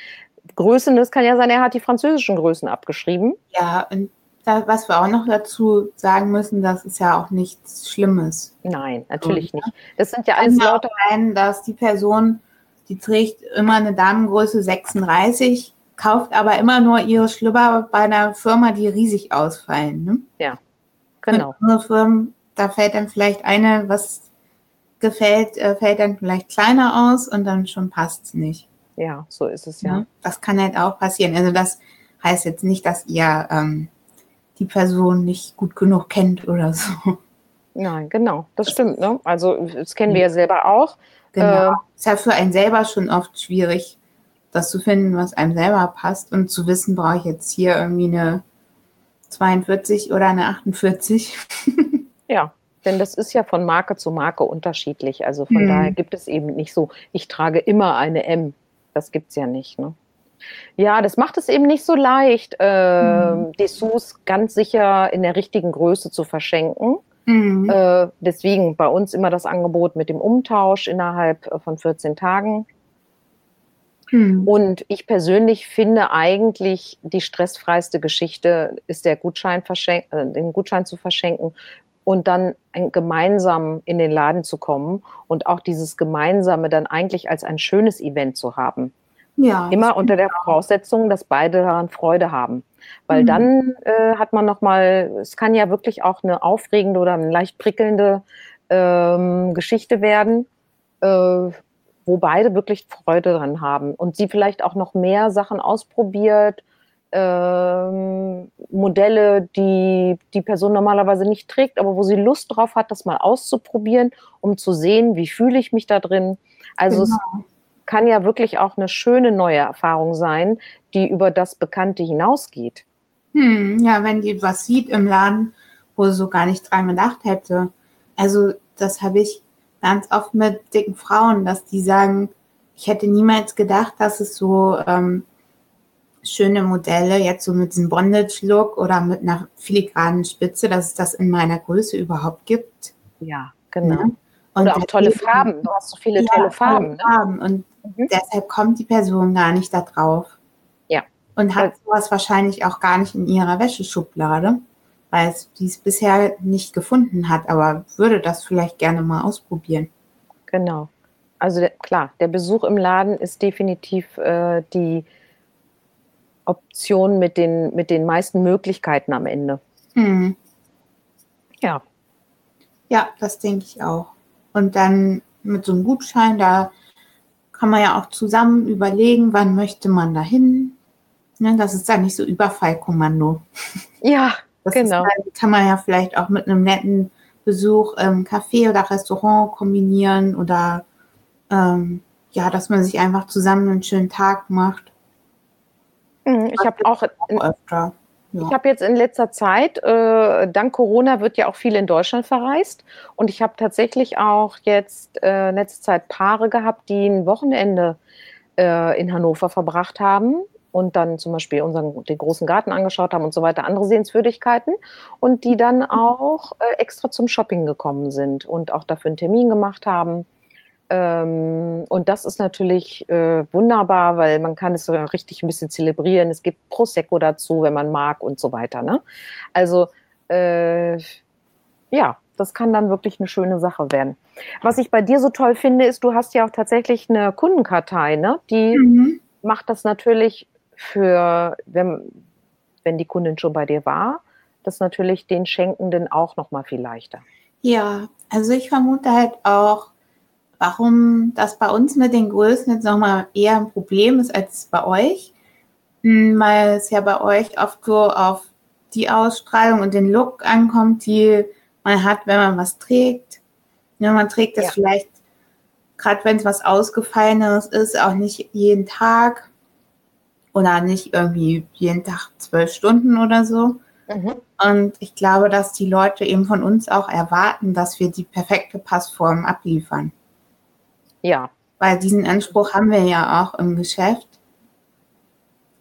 [SPEAKER 2] Größen, das kann ja sein, er hat die französischen Größen abgeschrieben.
[SPEAKER 1] Ja, und da, was wir auch noch dazu sagen müssen, das ist ja auch nichts Schlimmes.
[SPEAKER 2] Nein, natürlich
[SPEAKER 1] Mhm.
[SPEAKER 2] nicht. Das sind ja alles lauter.
[SPEAKER 1] sein, dass die Person, die trägt immer eine Damengröße 36, kauft aber immer nur ihre Schlüpper bei einer Firma, die riesig ausfallen. Ne?
[SPEAKER 2] Genau.
[SPEAKER 1] Und andere Firmen, da fällt dann vielleicht eine, was gefällt, äh, fällt dann vielleicht kleiner aus und dann schon passt es nicht.
[SPEAKER 2] Ja, so ist es
[SPEAKER 1] Ja.
[SPEAKER 2] ja.
[SPEAKER 1] Das kann halt auch passieren. Also das heißt jetzt nicht, dass ihr ähm, die Person nicht gut genug kennt oder so.
[SPEAKER 2] Nein, genau, das stimmt. Ne? Also das kennen wir ja selber auch.
[SPEAKER 1] Genau. Äh, ist ja für einen selber schon oft schwierig, das zu finden, was einem selber passt und zu wissen, brauche ich jetzt hier irgendwie eine 42 oder eine 48.
[SPEAKER 2] ja, denn das ist ja von Marke zu Marke unterschiedlich. Also von hm. daher gibt es eben nicht so, ich trage immer eine M. Das gibt es ja nicht. Ne? Ja, das macht es eben nicht so leicht, äh, mhm. Dessous ganz sicher in der richtigen Größe zu verschenken. Mhm. Äh, deswegen bei uns immer das Angebot mit dem Umtausch innerhalb äh, von 14 Tagen. Mhm. Und ich persönlich finde eigentlich die stressfreiste Geschichte ist der Gutschein äh, den Gutschein zu verschenken und dann gemeinsam in den Laden zu kommen und auch dieses Gemeinsame dann eigentlich als ein schönes Event zu haben. Ja, Immer unter der Voraussetzung, dass beide daran Freude haben. Weil mhm. dann äh, hat man nochmal, es kann ja wirklich auch eine aufregende oder eine leicht prickelnde ähm, Geschichte werden, äh, wo beide wirklich Freude dran haben und sie vielleicht auch noch mehr Sachen ausprobiert, ähm, Modelle, die die Person normalerweise nicht trägt, aber wo sie Lust drauf hat, das mal auszuprobieren, um zu sehen, wie fühle ich mich da drin. Also genau. es kann ja wirklich auch eine schöne neue Erfahrung sein, die über das Bekannte hinausgeht.
[SPEAKER 1] Hm, ja, wenn die was sieht im Laden, wo sie so gar nicht dran gedacht hätte. Also das habe ich ganz oft mit dicken Frauen, dass die sagen, ich hätte niemals gedacht, dass es so ähm, schöne Modelle, jetzt so mit diesem Bondage-Look oder mit einer filigranen Spitze, dass es das in meiner Größe überhaupt gibt.
[SPEAKER 2] Ja, genau. Ja? Oder auch tolle Farben. Du hast so viele ja, tolle Farben. Ne? Farben.
[SPEAKER 1] Und Mhm. Deshalb kommt die Person gar nicht da drauf.
[SPEAKER 2] Ja.
[SPEAKER 1] Und hat sowas wahrscheinlich auch gar nicht in ihrer Wäscheschublade, weil es dies bisher nicht gefunden hat, aber würde das vielleicht gerne mal ausprobieren.
[SPEAKER 2] Genau. Also der, klar, der Besuch im Laden ist definitiv äh, die Option mit den, mit den meisten Möglichkeiten am Ende. Mhm.
[SPEAKER 1] Ja. Ja, das denke ich auch. Und dann mit so einem Gutschein, da kann man ja auch zusammen überlegen, wann möchte man dahin. Ne, das ist dann nicht so Überfallkommando.
[SPEAKER 2] Ja, das genau.
[SPEAKER 1] Dann, kann man ja vielleicht auch mit einem netten Besuch im Café oder Restaurant kombinieren oder ähm, ja, dass man sich einfach zusammen einen schönen Tag macht.
[SPEAKER 2] Mhm, ich habe auch, auch öfter. Ja. Ich habe jetzt in letzter Zeit, äh, dank Corona wird ja auch viel in Deutschland verreist. Und ich habe tatsächlich auch jetzt äh, letzte Zeit Paare gehabt, die ein Wochenende äh, in Hannover verbracht haben und dann zum Beispiel unseren, den großen Garten angeschaut haben und so weiter, andere Sehenswürdigkeiten und die dann auch äh, extra zum Shopping gekommen sind und auch dafür einen Termin gemacht haben. Ähm, und das ist natürlich äh, wunderbar, weil man kann es richtig ein bisschen zelebrieren. Es gibt Prosecco dazu, wenn man mag und so weiter. Ne? Also äh, ja, das kann dann wirklich eine schöne Sache werden. Was ich bei dir so toll finde, ist, du hast ja auch tatsächlich eine Kundenkartei, ne? Die mhm. macht das natürlich für, wenn, wenn die Kundin schon bei dir war, das natürlich den Schenkenden auch noch mal viel leichter.
[SPEAKER 1] Ja, also ich vermute halt auch, warum das bei uns mit den Größen jetzt nochmal eher ein Problem ist als bei euch. Hm, weil es ja bei euch oft so auf die Ausstrahlung und den Look ankommt, die man hat, wenn man was trägt. Ja, man trägt das ja. vielleicht, gerade wenn es was Ausgefallenes ist, auch nicht jeden Tag oder nicht irgendwie jeden Tag zwölf Stunden oder so. Mhm. Und ich glaube, dass die Leute eben von uns auch erwarten, dass wir die perfekte Passform abliefern.
[SPEAKER 2] Ja.
[SPEAKER 1] Weil diesen Anspruch haben wir ja auch im Geschäft.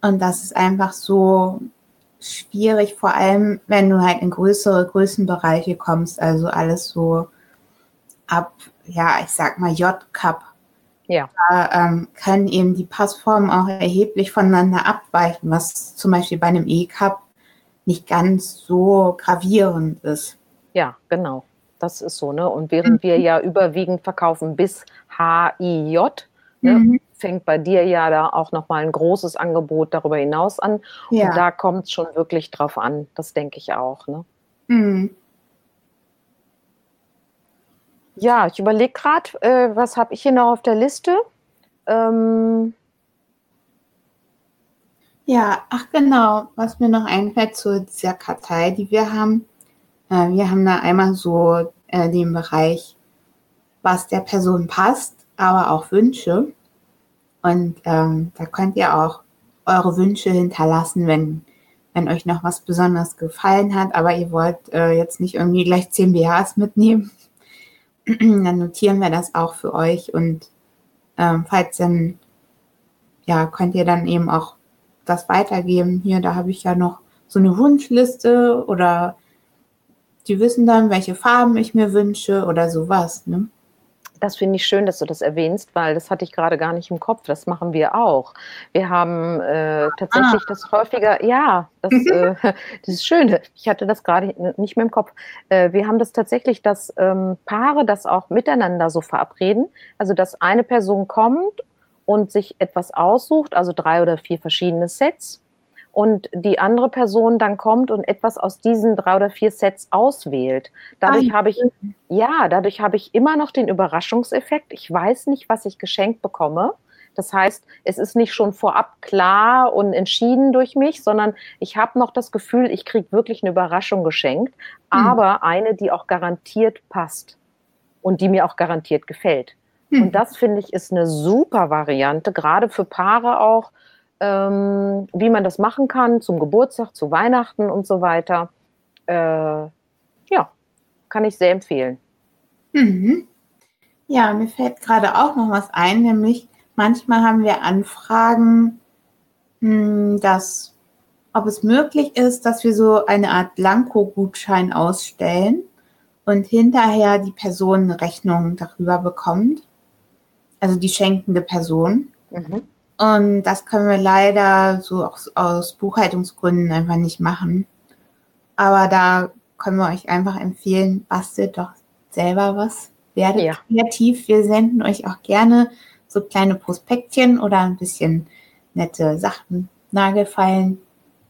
[SPEAKER 1] Und das ist einfach so schwierig, vor allem wenn du halt in größere Größenbereiche kommst, also alles so ab, ja, ich sag mal J-Cup.
[SPEAKER 2] Ja.
[SPEAKER 1] Da ähm, können eben die Passformen auch erheblich voneinander abweichen, was zum Beispiel bei einem E-Cup nicht ganz so gravierend ist.
[SPEAKER 2] Ja, genau. Das ist so, ne? Und während wir ja überwiegend verkaufen bis HIJ, ne, mhm. fängt bei dir ja da auch nochmal ein großes Angebot darüber hinaus an. Ja. Und da kommt es schon wirklich drauf an. Das denke ich auch, ne? Mhm. Ja, ich überlege gerade, äh, was habe ich hier noch auf der Liste? Ähm,
[SPEAKER 1] Ja, ach genau, was mir noch einfällt zu dieser Kartei, die wir haben. Äh, wir haben da einmal so äh, den Bereich, was der Person passt, aber auch Wünsche. Und ähm, da könnt ihr auch eure Wünsche hinterlassen, wenn, wenn euch noch was besonders gefallen hat, aber ihr wollt äh, jetzt nicht irgendwie gleich 10 BHs mitnehmen. dann notieren wir das auch für euch und ähm, falls dann, ja, könnt ihr dann eben auch das weitergeben. Hier, da habe ich ja noch so eine Wunschliste oder die wissen dann, welche Farben ich mir wünsche oder sowas. Ne?
[SPEAKER 2] Das finde ich schön, dass du das erwähnst, weil das hatte ich gerade gar nicht im Kopf. Das machen wir auch. Wir haben äh, tatsächlich ah. das häufiger, ja, das, äh, das ist schön. Ich hatte das gerade nicht mehr im Kopf. Äh, wir haben das tatsächlich, dass ähm, Paare das auch miteinander so verabreden. Also, dass eine Person kommt und sich etwas aussucht, also drei oder vier verschiedene Sets und die andere Person dann kommt und etwas aus diesen drei oder vier Sets auswählt. Dadurch habe ich, ja, dadurch habe ich immer noch den Überraschungseffekt. Ich weiß nicht, was ich geschenkt bekomme. Das heißt, es ist nicht schon vorab klar und entschieden durch mich, sondern ich habe noch das Gefühl, ich kriege wirklich eine Überraschung geschenkt, mhm. aber eine, die auch garantiert passt und die mir auch garantiert gefällt. Mhm. Und das finde ich ist eine super Variante, gerade für Paare auch, ähm, wie man das machen kann zum Geburtstag, zu Weihnachten und so weiter. Äh, ja, kann ich sehr empfehlen.
[SPEAKER 1] Mhm. Ja, mir fällt gerade auch noch was ein, nämlich manchmal haben wir Anfragen, hm, dass ob es möglich ist, dass wir so eine Art Blanko-Gutschein ausstellen und hinterher die Person eine Rechnung darüber bekommt also die schenkende Person. Mhm. Und das können wir leider so aus, aus Buchhaltungsgründen einfach nicht machen. Aber da können wir euch einfach empfehlen, bastelt doch selber was. Werdet ja. kreativ. Wir senden euch auch gerne so kleine Prospektchen oder ein bisschen nette Sachen, Nagelfeilen,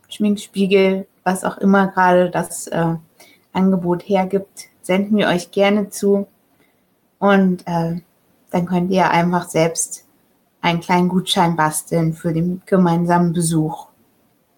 [SPEAKER 1] Schminkspiegel, was auch immer gerade das äh, Angebot hergibt, senden wir euch gerne zu. Und äh, dann könnt ihr einfach selbst einen kleinen Gutschein basteln für den gemeinsamen Besuch.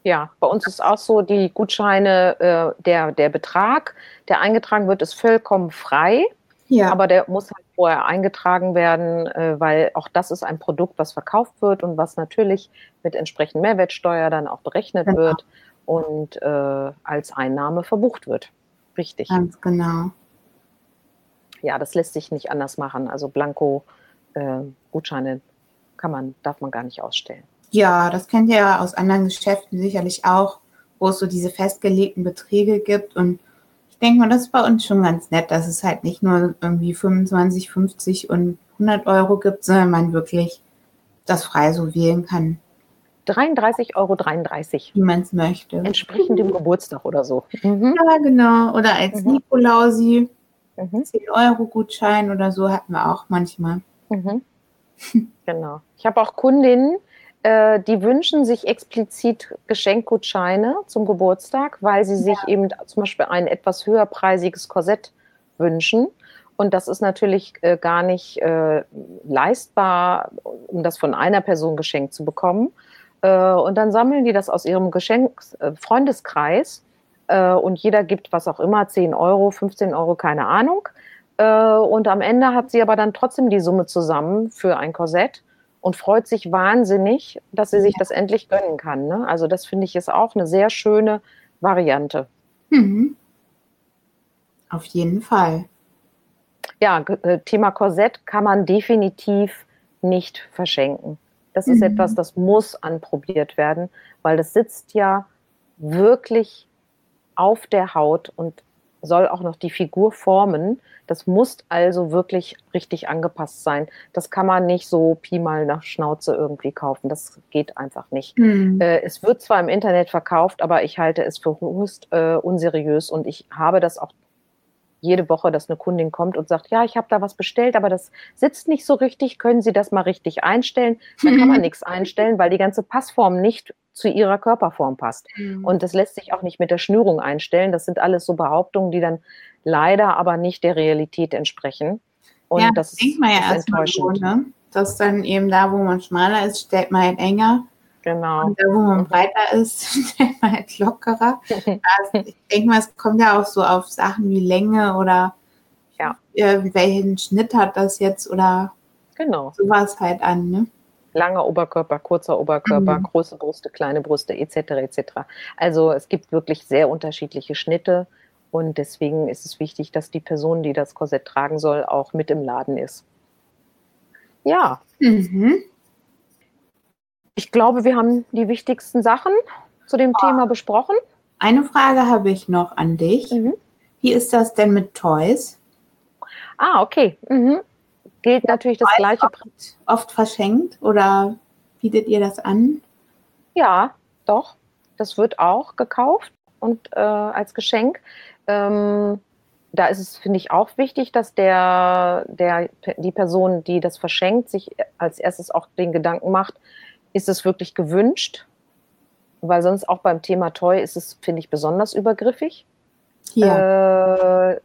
[SPEAKER 2] Ja, bei uns ist auch so, die Gutscheine, äh, der, der Betrag, der eingetragen wird, ist vollkommen frei. Ja. Aber der muss halt vorher eingetragen werden, äh, weil auch das ist ein Produkt, was verkauft wird und was natürlich mit entsprechend Mehrwertsteuer dann auch berechnet genau. wird und äh, als Einnahme verbucht wird. Richtig.
[SPEAKER 1] Ganz genau
[SPEAKER 2] ja, das lässt sich nicht anders machen. Also Blanko äh, Gutscheine kann man, darf man gar nicht ausstellen.
[SPEAKER 1] Ja, das kennt ihr ja aus anderen Geschäften sicherlich auch, wo es so diese festgelegten Beträge gibt. Und ich denke mal, das ist bei uns schon ganz nett, dass es halt nicht nur irgendwie 25, 50 und 100 Euro gibt, sondern man wirklich das frei so wählen kann.
[SPEAKER 2] 33,33 Euro. 33.
[SPEAKER 1] Wie man es möchte.
[SPEAKER 2] Entsprechend dem Geburtstag oder so.
[SPEAKER 1] Mhm. Ja, genau. Oder als mhm. Nikolausi. Mhm. 10-Euro-Gutschein oder so hatten wir auch manchmal.
[SPEAKER 2] Mhm. Genau. Ich habe auch Kundinnen, äh, die wünschen sich explizit Geschenkgutscheine zum Geburtstag, weil sie sich ja. eben zum Beispiel ein etwas höherpreisiges Korsett wünschen. Und das ist natürlich äh, gar nicht äh, leistbar, um das von einer Person geschenkt zu bekommen. Äh, und dann sammeln die das aus ihrem Geschenk äh, Freundeskreis äh, und jeder gibt was auch immer, 10 Euro, 15 Euro, keine Ahnung. Äh, und am Ende hat sie aber dann trotzdem die Summe zusammen für ein Korsett und freut sich wahnsinnig, dass sie sich das endlich gönnen kann. Ne? Also das finde ich ist auch eine sehr schöne Variante. Mhm.
[SPEAKER 1] Auf jeden Fall.
[SPEAKER 2] Ja, äh, Thema Korsett kann man definitiv nicht verschenken. Das ist mhm. etwas, das muss anprobiert werden, weil das sitzt ja wirklich auf der Haut und soll auch noch die Figur formen. Das muss also wirklich richtig angepasst sein. Das kann man nicht so Pi mal nach Schnauze irgendwie kaufen. Das geht einfach nicht. Mhm. Äh, es wird zwar im Internet verkauft, aber ich halte es für höchst äh, unseriös und ich habe das auch jede Woche, dass eine Kundin kommt und sagt, ja, ich habe da was bestellt, aber das sitzt nicht so richtig, können Sie das mal richtig einstellen? Dann kann man nichts einstellen, weil die ganze Passform nicht zu ihrer Körperform passt. Mhm. Und das lässt sich auch nicht mit der Schnürung einstellen. Das sind alles so Behauptungen, die dann leider aber nicht der Realität entsprechen. Und
[SPEAKER 1] ja, das denkt man ja erstmal so, ne? dass dann eben da, wo man schmaler ist, stellt man halt enger.
[SPEAKER 2] Genau.
[SPEAKER 1] Und da, wo man breiter ist, stellt man halt lockerer. Also ich denke mal, es kommt ja auch so auf Sachen wie Länge oder
[SPEAKER 2] Ja.
[SPEAKER 1] welchen Schnitt hat das jetzt oder
[SPEAKER 2] Genau.
[SPEAKER 1] sowas halt an. Ne?
[SPEAKER 2] Langer Oberkörper, kurzer Oberkörper,
[SPEAKER 1] Mhm.
[SPEAKER 2] große Brüste, kleine Brüste, etc. etc. Also es gibt wirklich sehr unterschiedliche Schnitte und deswegen ist es wichtig, dass die Person, die das Korsett tragen soll, auch mit im Laden ist. Ja,
[SPEAKER 1] Mhm.
[SPEAKER 2] ich glaube, wir haben die wichtigsten Sachen zu dem Thema besprochen.
[SPEAKER 1] Eine Frage habe ich noch an dich.
[SPEAKER 2] Mhm.
[SPEAKER 1] Wie ist das denn mit Toys?
[SPEAKER 2] Ah, okay. Mhm. Gilt natürlich das gleiche. Prin-
[SPEAKER 1] Oft verschenkt oder bietet ihr das an?
[SPEAKER 2] Ja, doch. Das wird auch gekauft und äh, als Geschenk. Ähm, da ist es, finde ich, auch wichtig, dass der, der, die Person, die das verschenkt, sich als erstes auch den Gedanken macht, ist es wirklich gewünscht? Weil sonst auch beim Thema Toy ist es, finde ich, besonders übergriffig.
[SPEAKER 1] Hier.
[SPEAKER 2] Äh,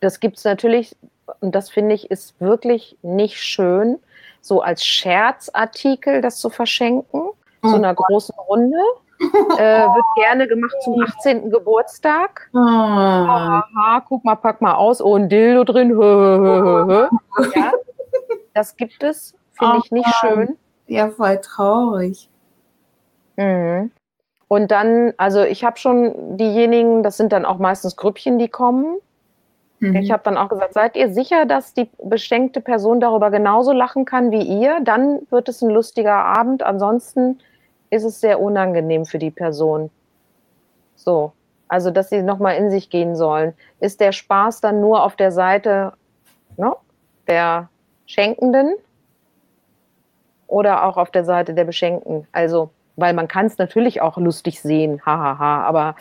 [SPEAKER 2] das gibt es natürlich, und das finde ich, ist wirklich nicht schön, so als Scherzartikel das zu verschenken, so
[SPEAKER 1] Oh
[SPEAKER 2] einer großen Runde. äh, wird gerne gemacht zum 18. Geburtstag.
[SPEAKER 1] Oh.
[SPEAKER 2] Aha, guck mal, pack mal aus. Oh, ein Dildo drin. Ja, das gibt es. Finde ich nicht
[SPEAKER 1] Oh.
[SPEAKER 2] schön.
[SPEAKER 1] Ja, voll traurig.
[SPEAKER 2] Mhm. Und dann, also ich habe schon diejenigen, das sind dann auch meistens Grüppchen, die kommen.
[SPEAKER 1] Mhm.
[SPEAKER 2] Ich habe dann auch gesagt, seid ihr sicher, dass die beschenkte Person darüber genauso lachen kann wie ihr? Dann wird es ein lustiger Abend. Ansonsten ist es sehr unangenehm für die Person. So, also dass sie nochmal in sich gehen sollen. Ist der Spaß dann nur auf der Seite ne, der Schenkenden oder auch auf der Seite der Beschenkten? Also, weil man kann es natürlich auch lustig sehen, hahaha, aber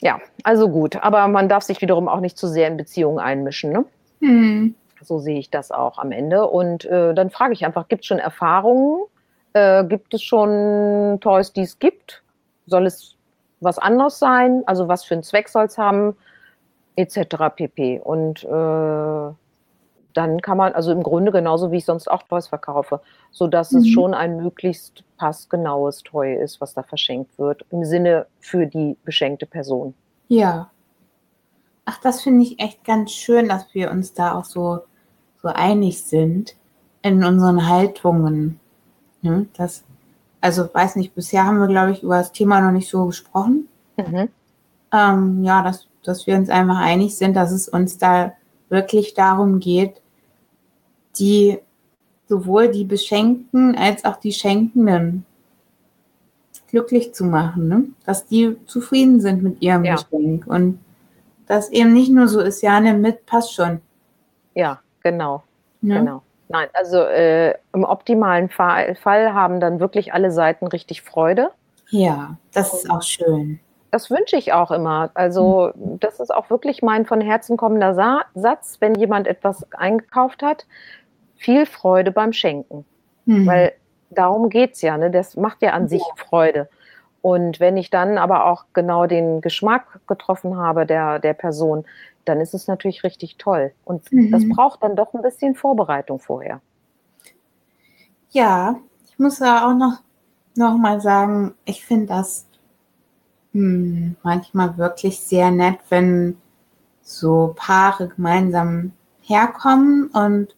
[SPEAKER 2] ja, also gut. Aber man darf sich wiederum auch nicht zu sehr in Beziehungen einmischen. Ne?
[SPEAKER 1] Hm.
[SPEAKER 2] So sehe ich das auch am Ende. Und äh, dann frage ich einfach, gibt es schon Erfahrungen? Äh, gibt es schon Toys, die es gibt? Soll es was anderes sein? Also was für einen Zweck soll es haben? Etc. pp. Und äh, dann kann man, also im Grunde genauso wie ich sonst auch Toys verkaufe, sodass es
[SPEAKER 1] Mhm.
[SPEAKER 2] schon ein möglichst passgenaues Toy ist, was da verschenkt wird, im Sinne für die beschenkte Person.
[SPEAKER 1] Ja. Ach, das finde ich echt ganz schön, dass wir uns da auch so, so einig sind in unseren Haltungen. Ne? Das, also weiß nicht, bisher haben wir, glaube ich, über das Thema noch nicht so gesprochen.
[SPEAKER 2] Mhm.
[SPEAKER 1] Ähm, ja, dass, dass wir uns einfach einig sind, dass es uns da wirklich darum geht, die sowohl die Beschenkten als auch die Schenkenden glücklich zu machen, ne? dass die zufrieden sind mit ihrem
[SPEAKER 2] Ja.
[SPEAKER 1] Geschenk und das eben nicht nur so ist, ja, nimm mit, passt schon.
[SPEAKER 2] Ja, genau.
[SPEAKER 1] Ne?
[SPEAKER 2] Genau. Nein, also äh, im optimalen Fall, Fall haben dann wirklich alle Seiten richtig Freude.
[SPEAKER 1] Ja, das ist auch schön.
[SPEAKER 2] Das wünsche ich auch immer. Also das ist auch wirklich mein von Herzen kommender Sa Satz, wenn jemand etwas eingekauft hat. Viel Freude beim Schenken.
[SPEAKER 1] Hm.
[SPEAKER 2] Weil darum geht es ja. Ne? Das macht ja an sich Freude. Und wenn ich dann aber auch genau den Geschmack getroffen habe der, der Person, dann ist es natürlich richtig toll. Und
[SPEAKER 1] Mhm.
[SPEAKER 2] das braucht dann doch ein bisschen Vorbereitung vorher.
[SPEAKER 1] Ja, ich muss ja auch noch, noch mal sagen, ich finde das hm, manchmal wirklich sehr nett, wenn so Paare gemeinsam herkommen und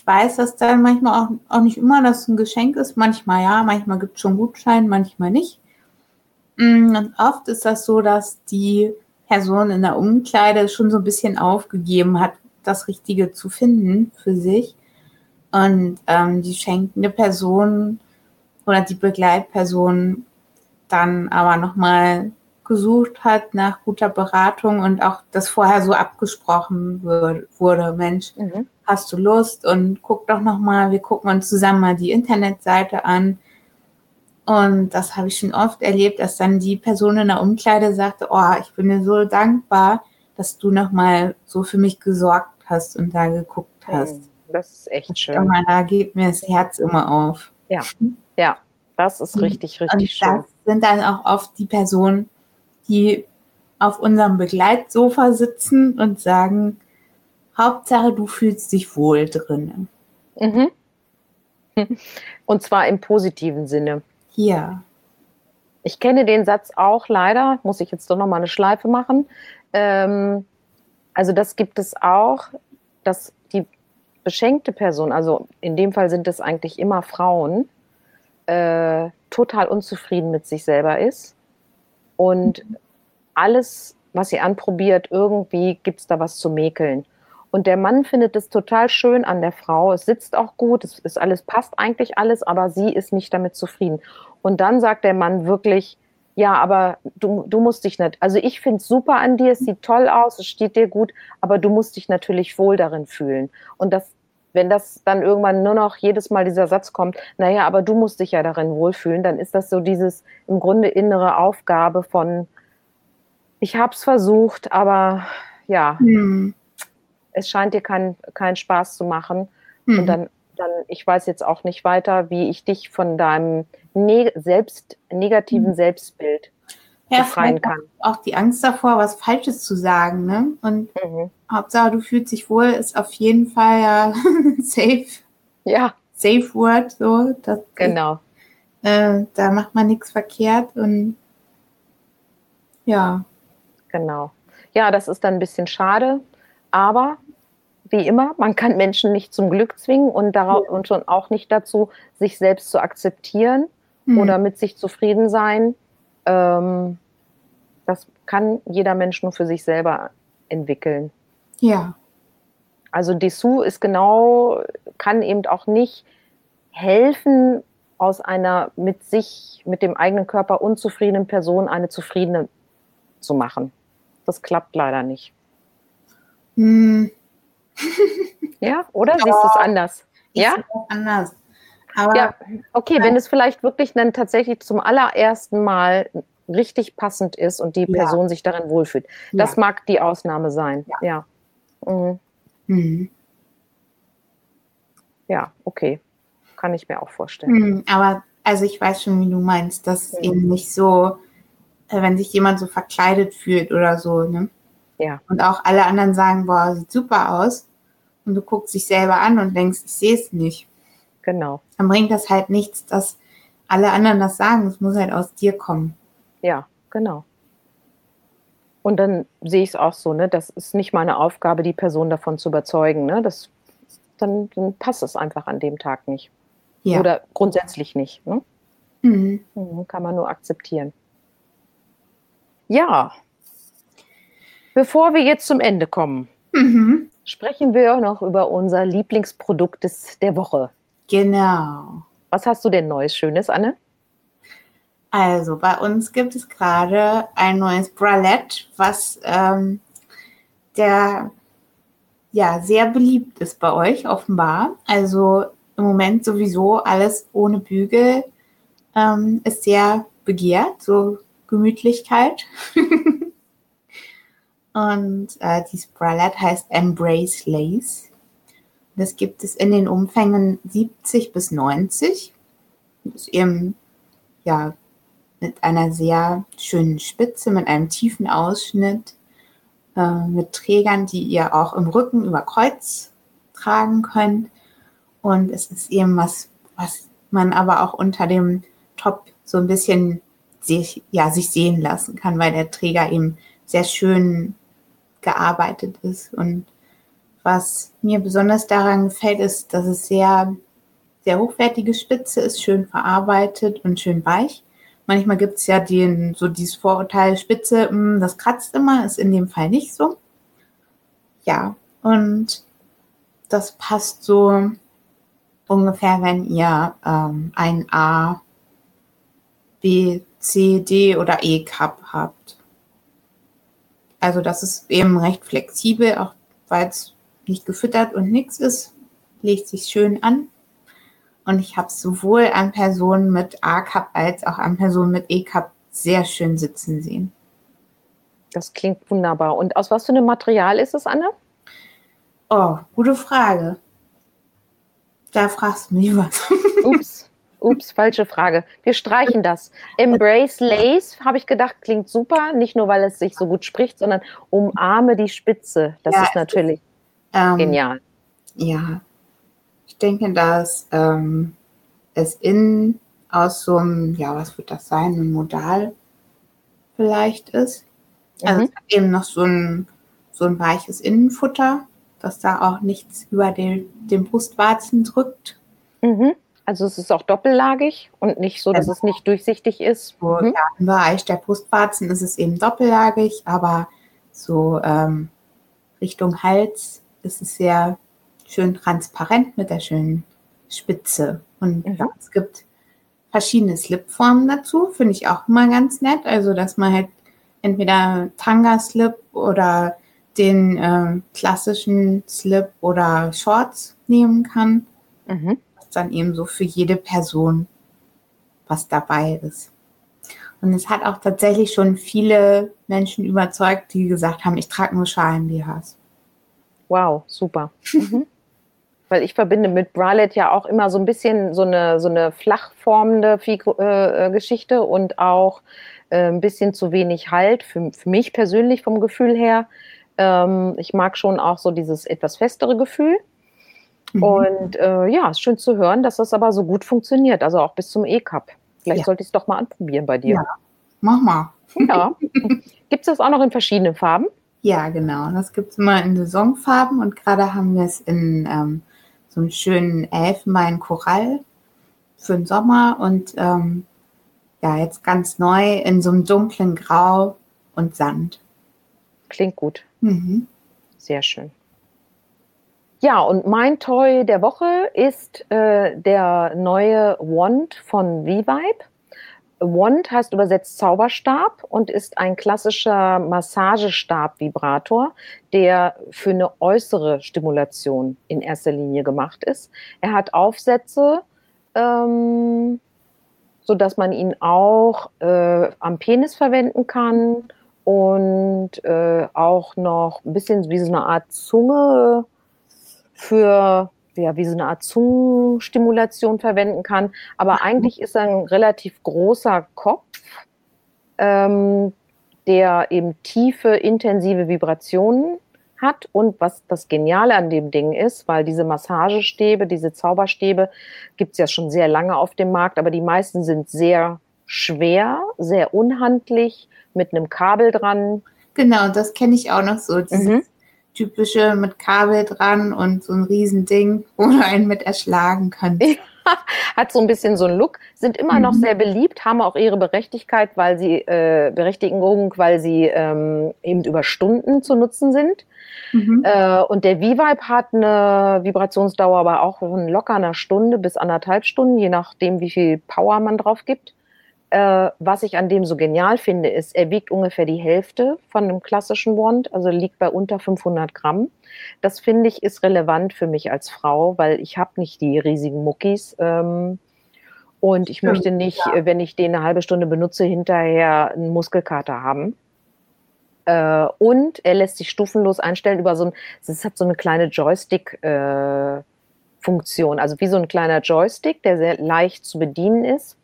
[SPEAKER 1] ich weiß, dass dann manchmal auch, auch nicht immer das ein Geschenk ist. Manchmal ja, manchmal gibt es schon Gutschein, manchmal nicht. Mm, Und oft ist das so, dass die Person in der Umkleide schon so ein bisschen aufgegeben hat, das Richtige zu finden für sich. Und ähm, die schenkende Person oder die Begleitperson dann aber nochmal gesucht hat nach guter Beratung und auch das vorher so abgesprochen wür- wurde. Mensch,
[SPEAKER 2] Mhm.
[SPEAKER 1] Hast du Lust und guck doch nochmal, wir gucken uns zusammen mal die Internetseite an. Und das habe ich schon oft erlebt, dass dann die Person in der Umkleide sagte, oh, ich bin dir so dankbar, dass du nochmal so für mich gesorgt hast und da geguckt hast.
[SPEAKER 2] Das ist echt schön.
[SPEAKER 1] Immer, da geht mir das Herz immer auf.
[SPEAKER 2] Ja, das ist
[SPEAKER 1] Mhm.
[SPEAKER 2] richtig,
[SPEAKER 1] Und
[SPEAKER 2] richtig schön.
[SPEAKER 1] das sind dann auch oft die Personen, die auf unserem Begleitsofa sitzen und sagen, Hauptsache, du fühlst dich wohl drin.
[SPEAKER 2] Mhm. Und zwar im positiven Sinne.
[SPEAKER 1] Ja.
[SPEAKER 2] Ich kenne den Satz auch leider, muss ich jetzt doch nochmal eine Schleife machen. Ähm, also das gibt es auch, dass die beschenkte Person, also in dem Fall sind es eigentlich immer Frauen, äh, total unzufrieden mit sich selber ist und alles, was sie anprobiert, irgendwie gibt es da was zu mäkeln. Und der Mann findet es total schön an der Frau. Es sitzt auch gut, es ist alles, passt eigentlich alles, aber sie ist nicht damit zufrieden. Und dann sagt der Mann wirklich, ja, aber du, du musst dich nicht, also ich finde es super an dir, es sieht toll aus, es steht dir gut, aber du musst dich natürlich wohl darin fühlen. Und das, wenn das dann irgendwann nur noch jedes Mal dieser Satz kommt, naja, aber du musst dich ja darin wohlfühlen, dann ist das so dieses im Grunde innere Aufgabe von, ich habe es versucht, aber ja, hm. Es scheint dir keinen kein Spaß zu machen. Hm. Und dann, dann, ich weiß jetzt auch nicht weiter, wie ich dich von deinem ne selbst, negativen hm. Selbstbild
[SPEAKER 1] ja, befreien kann. Auch, die Angst davor, was Falsches zu sagen. Ne? Und mhm. Hauptsache, du fühlst dich wohl, ist auf jeden Fall ja safe.
[SPEAKER 2] Ja.
[SPEAKER 1] Safe Word. So,
[SPEAKER 2] das genau.
[SPEAKER 1] Ist, äh, da macht man nichts verkehrt und ja.
[SPEAKER 2] Genau. Ja, das ist dann ein bisschen schade, aber wie immer, man kann Menschen nicht zum Glück zwingen und, darauf, und schon auch nicht dazu, sich selbst zu akzeptieren mhm. oder mit sich zufrieden sein. Ähm, das kann jeder Mensch nur für sich selber entwickeln.
[SPEAKER 1] Ja.
[SPEAKER 2] Also Dessous ist genau, kann eben auch nicht helfen, aus einer mit sich, mit dem eigenen Körper unzufriedenen Person eine zufriedene zu machen. Das klappt leider nicht. Hm. ja, oder siehst du es anders?
[SPEAKER 1] Ja, anders.
[SPEAKER 2] Aber, ja, okay, wenn es vielleicht wirklich dann tatsächlich zum allerersten Mal richtig passend ist und die Person ja. sich darin wohlfühlt. Das ja. mag die Ausnahme sein. Ja. Ja, mhm. Mhm. ja okay. Kann ich mir auch vorstellen.
[SPEAKER 1] Mhm, aber also ich weiß schon, wie du meinst, dass eben nicht so äh, wenn sich jemand so verkleidet fühlt oder so, ne?
[SPEAKER 2] Ja.
[SPEAKER 1] Und auch alle anderen sagen, boah, sieht super aus. Und du guckst dich selber an und denkst, ich sehe es nicht.
[SPEAKER 2] Genau.
[SPEAKER 1] Dann bringt das halt nichts, dass alle anderen das sagen. Es muss halt aus dir kommen.
[SPEAKER 2] Ja, genau. Und dann sehe ich es auch so, ne? Das ist nicht meine Aufgabe, die Person davon zu überzeugen, ne? Das, dann, dann passt es einfach an dem Tag nicht. Ja. Oder grundsätzlich nicht. Ne? Mhm. mhm kann man nur akzeptieren. Ja, bevor wir jetzt zum Ende kommen, mhm. Sprechen wir noch über unser Lieblingsprodukt des, der Woche.
[SPEAKER 1] Genau.
[SPEAKER 2] Was hast du denn Neues, Schönes, Anne?
[SPEAKER 1] Also, bei uns gibt es gerade ein neues Bralette, was ähm, der ja sehr beliebt ist bei euch offenbar. Also im Moment sowieso alles ohne Bügel ähm, ist sehr begehrt. So Gemütlichkeit. und äh, dieses Bralette heißt Embrace Lace. Das gibt es in den Umfängen 70 bis 90. Das ist eben ja mit einer sehr schönen Spitze, mit einem tiefen Ausschnitt, äh, mit Trägern, die ihr auch im Rücken über Kreuz tragen könnt. Und es ist eben was, was man aber auch unter dem Top so ein bisschen sich, ja, sich sehen lassen kann, weil der Träger eben sehr schön gearbeitet ist. Und was mir besonders daran gefällt, ist, dass es sehr, sehr hochwertige Spitze ist, schön verarbeitet und schön weich. Manchmal gibt es ja den, so dieses Vorurteil, Spitze, mh, hm, das kratzt immer, ist in dem Fall nicht so. Ja, und das passt so ungefähr, wenn ihr ähm, ein A, B, C, D oder E Cup habt. Also das ist eben recht flexibel, auch weil es nicht gefüttert und nichts ist, legt sich schön an. Und ich habe sowohl an Personen mit A-Cup als auch an Personen mit E-Cup sehr schön sitzen sehen.
[SPEAKER 2] Das klingt wunderbar. Und aus was für einem Material ist es, Anne?
[SPEAKER 1] Oh, gute Frage. Da fragst du mich was.
[SPEAKER 2] Ups. Ups, falsche Frage. Wir streichen das. Embrace Lace, habe ich gedacht, klingt super. Nicht nur, weil es sich so gut spricht, sondern umarme die Spitze. Das ja, ist natürlich ähm, genial.
[SPEAKER 1] Ja, ich denke, dass ähm, es innen aus so einem, ja, was wird das sein, ein Modal vielleicht ist. Also
[SPEAKER 2] Mhm.
[SPEAKER 1] es hat eben noch so ein, so ein weiches Innenfutter, dass da auch nichts über den, den Brustwarzen drückt.
[SPEAKER 2] Mhm. Also es ist auch doppellagig und nicht so, dass
[SPEAKER 1] Ja.
[SPEAKER 2] es nicht durchsichtig ist.
[SPEAKER 1] So,
[SPEAKER 2] Mhm.
[SPEAKER 1] ja, Im Bereich der Brustwarzen ist es eben doppellagig, aber so ähm, Richtung Hals ist es sehr schön transparent mit der schönen Spitze. Und
[SPEAKER 2] Mhm.
[SPEAKER 1] ja, es gibt verschiedene Slipformen dazu, finde ich auch immer ganz nett. Also, dass man halt entweder Tanga-Slip oder den ähm, klassischen Slip oder Shorts nehmen kann,
[SPEAKER 2] Mhm.
[SPEAKER 1] Dann eben so für jede Person was dabei ist. Und es hat auch tatsächlich schon viele Menschen überzeugt, die gesagt haben, ich trage nur Schalen-BHs.
[SPEAKER 2] Wow, super. Mhm. Weil ich verbinde mit Bralette ja auch immer so ein bisschen so eine, so eine flachformende äh, äh, Geschichte und auch äh, ein bisschen zu wenig Halt für, für mich persönlich vom Gefühl her. Ähm, ich mag schon auch so dieses etwas festere Gefühl.
[SPEAKER 1] Mhm.
[SPEAKER 2] Und äh, ja, ist schön zu hören, dass das aber so gut funktioniert, also auch bis zum E-Cup. Vielleicht
[SPEAKER 1] Ja.
[SPEAKER 2] sollte ich es doch mal anprobieren bei dir.
[SPEAKER 1] Ja. Mach mal.
[SPEAKER 2] Ja. Gibt es das auch noch in verschiedenen Farben?
[SPEAKER 1] Ja, genau. Das gibt es immer in Saisonfarben und gerade haben wir es in ähm, so einem schönen Elfenbein-Korall für den Sommer und ähm, ja, jetzt ganz neu in so einem dunklen Grau und Sand.
[SPEAKER 2] Klingt gut.
[SPEAKER 1] Mhm.
[SPEAKER 2] Sehr schön. Ja, und mein Toy der Woche ist äh, der neue Wand von V-Vibe. Wand heißt übersetzt Zauberstab und ist ein klassischer Massagestab-Vibrator, der für eine äußere Stimulation in erster Linie gemacht ist. Er hat Aufsätze, ähm, sodass man ihn auch äh, am Penis verwenden kann und äh, auch noch ein bisschen wie so eine Art Zunge für, ja, wie so eine Art Zungenstimulation verwenden kann. Aber eigentlich ist er ein relativ großer Kopf, ähm, der eben tiefe, intensive Vibrationen hat. Und was das Geniale an dem Ding ist, weil diese Massagestäbe, diese Zauberstäbe gibt es ja schon sehr lange auf dem Markt, aber die meisten sind sehr schwer, sehr unhandlich, mit einem Kabel dran.
[SPEAKER 1] Genau, das kenne ich auch noch so. Dieses
[SPEAKER 2] Mhm.
[SPEAKER 1] Typische mit Kabel dran und so ein Riesending, wo du einen mit erschlagen kannst.
[SPEAKER 2] Hat so ein bisschen so einen Look, sind immer noch
[SPEAKER 1] Mhm.
[SPEAKER 2] sehr beliebt, haben auch ihre Berechtigkeit, weil sie äh, Berechtigung, weil sie ähm, eben über Stunden zu nutzen sind.
[SPEAKER 1] Mhm.
[SPEAKER 2] Äh, und der V-Vibe hat eine Vibrationsdauer aber auch von locker einer Stunde bis anderthalb Stunden, je nachdem, wie viel Power man drauf gibt. Äh, was ich an dem so genial finde, ist, er wiegt ungefähr die Hälfte von einem klassischen Wand, also liegt bei unter 500 Gramm. Das finde ich ist relevant für mich als Frau, weil ich habe nicht die riesigen Muckis. Ähm, und ich möchte nicht, äh, wenn ich den eine halbe Stunde benutze, hinterher einen Muskelkater haben. Äh, und er lässt sich stufenlos einstellen über so ein, es hat so eine kleine Joystick-Funktion, also wie so ein kleiner Joystick, der sehr leicht zu bedienen ist.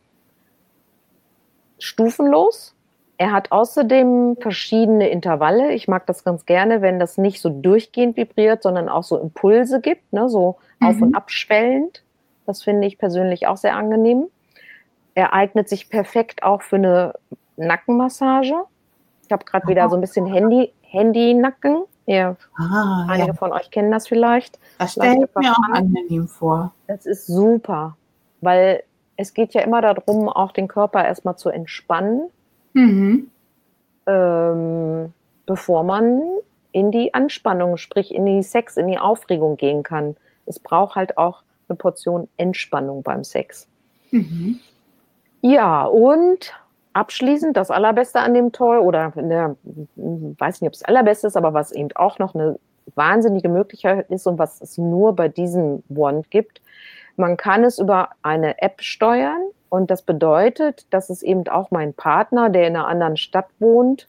[SPEAKER 2] Stufenlos. Er hat außerdem verschiedene Intervalle. Ich mag das ganz gerne, wenn das nicht so durchgehend vibriert, sondern auch so Impulse gibt, ne, so auf-
[SPEAKER 1] Mhm.
[SPEAKER 2] und abschwellend. Das finde ich persönlich auch sehr angenehm. Er eignet sich perfekt auch für eine Nackenmassage. Ich habe gerade wieder so ein bisschen Handy, Handy-Nacken. Ja,
[SPEAKER 1] Ah,
[SPEAKER 2] einige
[SPEAKER 1] ja.
[SPEAKER 2] von euch kennen das vielleicht.
[SPEAKER 1] Das stelle ich mir auch angenehm vor.
[SPEAKER 2] Das ist super, weil es geht ja immer darum, auch den Körper erstmal zu entspannen,
[SPEAKER 1] Mhm.
[SPEAKER 2] ähm, bevor man in die Anspannung, sprich in die Sex, in die Aufregung gehen kann. Es braucht halt auch eine Portion Entspannung beim Sex.
[SPEAKER 1] Mhm.
[SPEAKER 2] Ja, und abschließend das Allerbeste an dem Toy, oder ne, weiß nicht, ob es das Allerbeste ist, aber was eben auch noch eine wahnsinnige Möglichkeit ist und was es nur bei diesem Wand gibt, man kann es über eine App steuern und das bedeutet, dass es eben auch mein Partner, der in einer anderen Stadt wohnt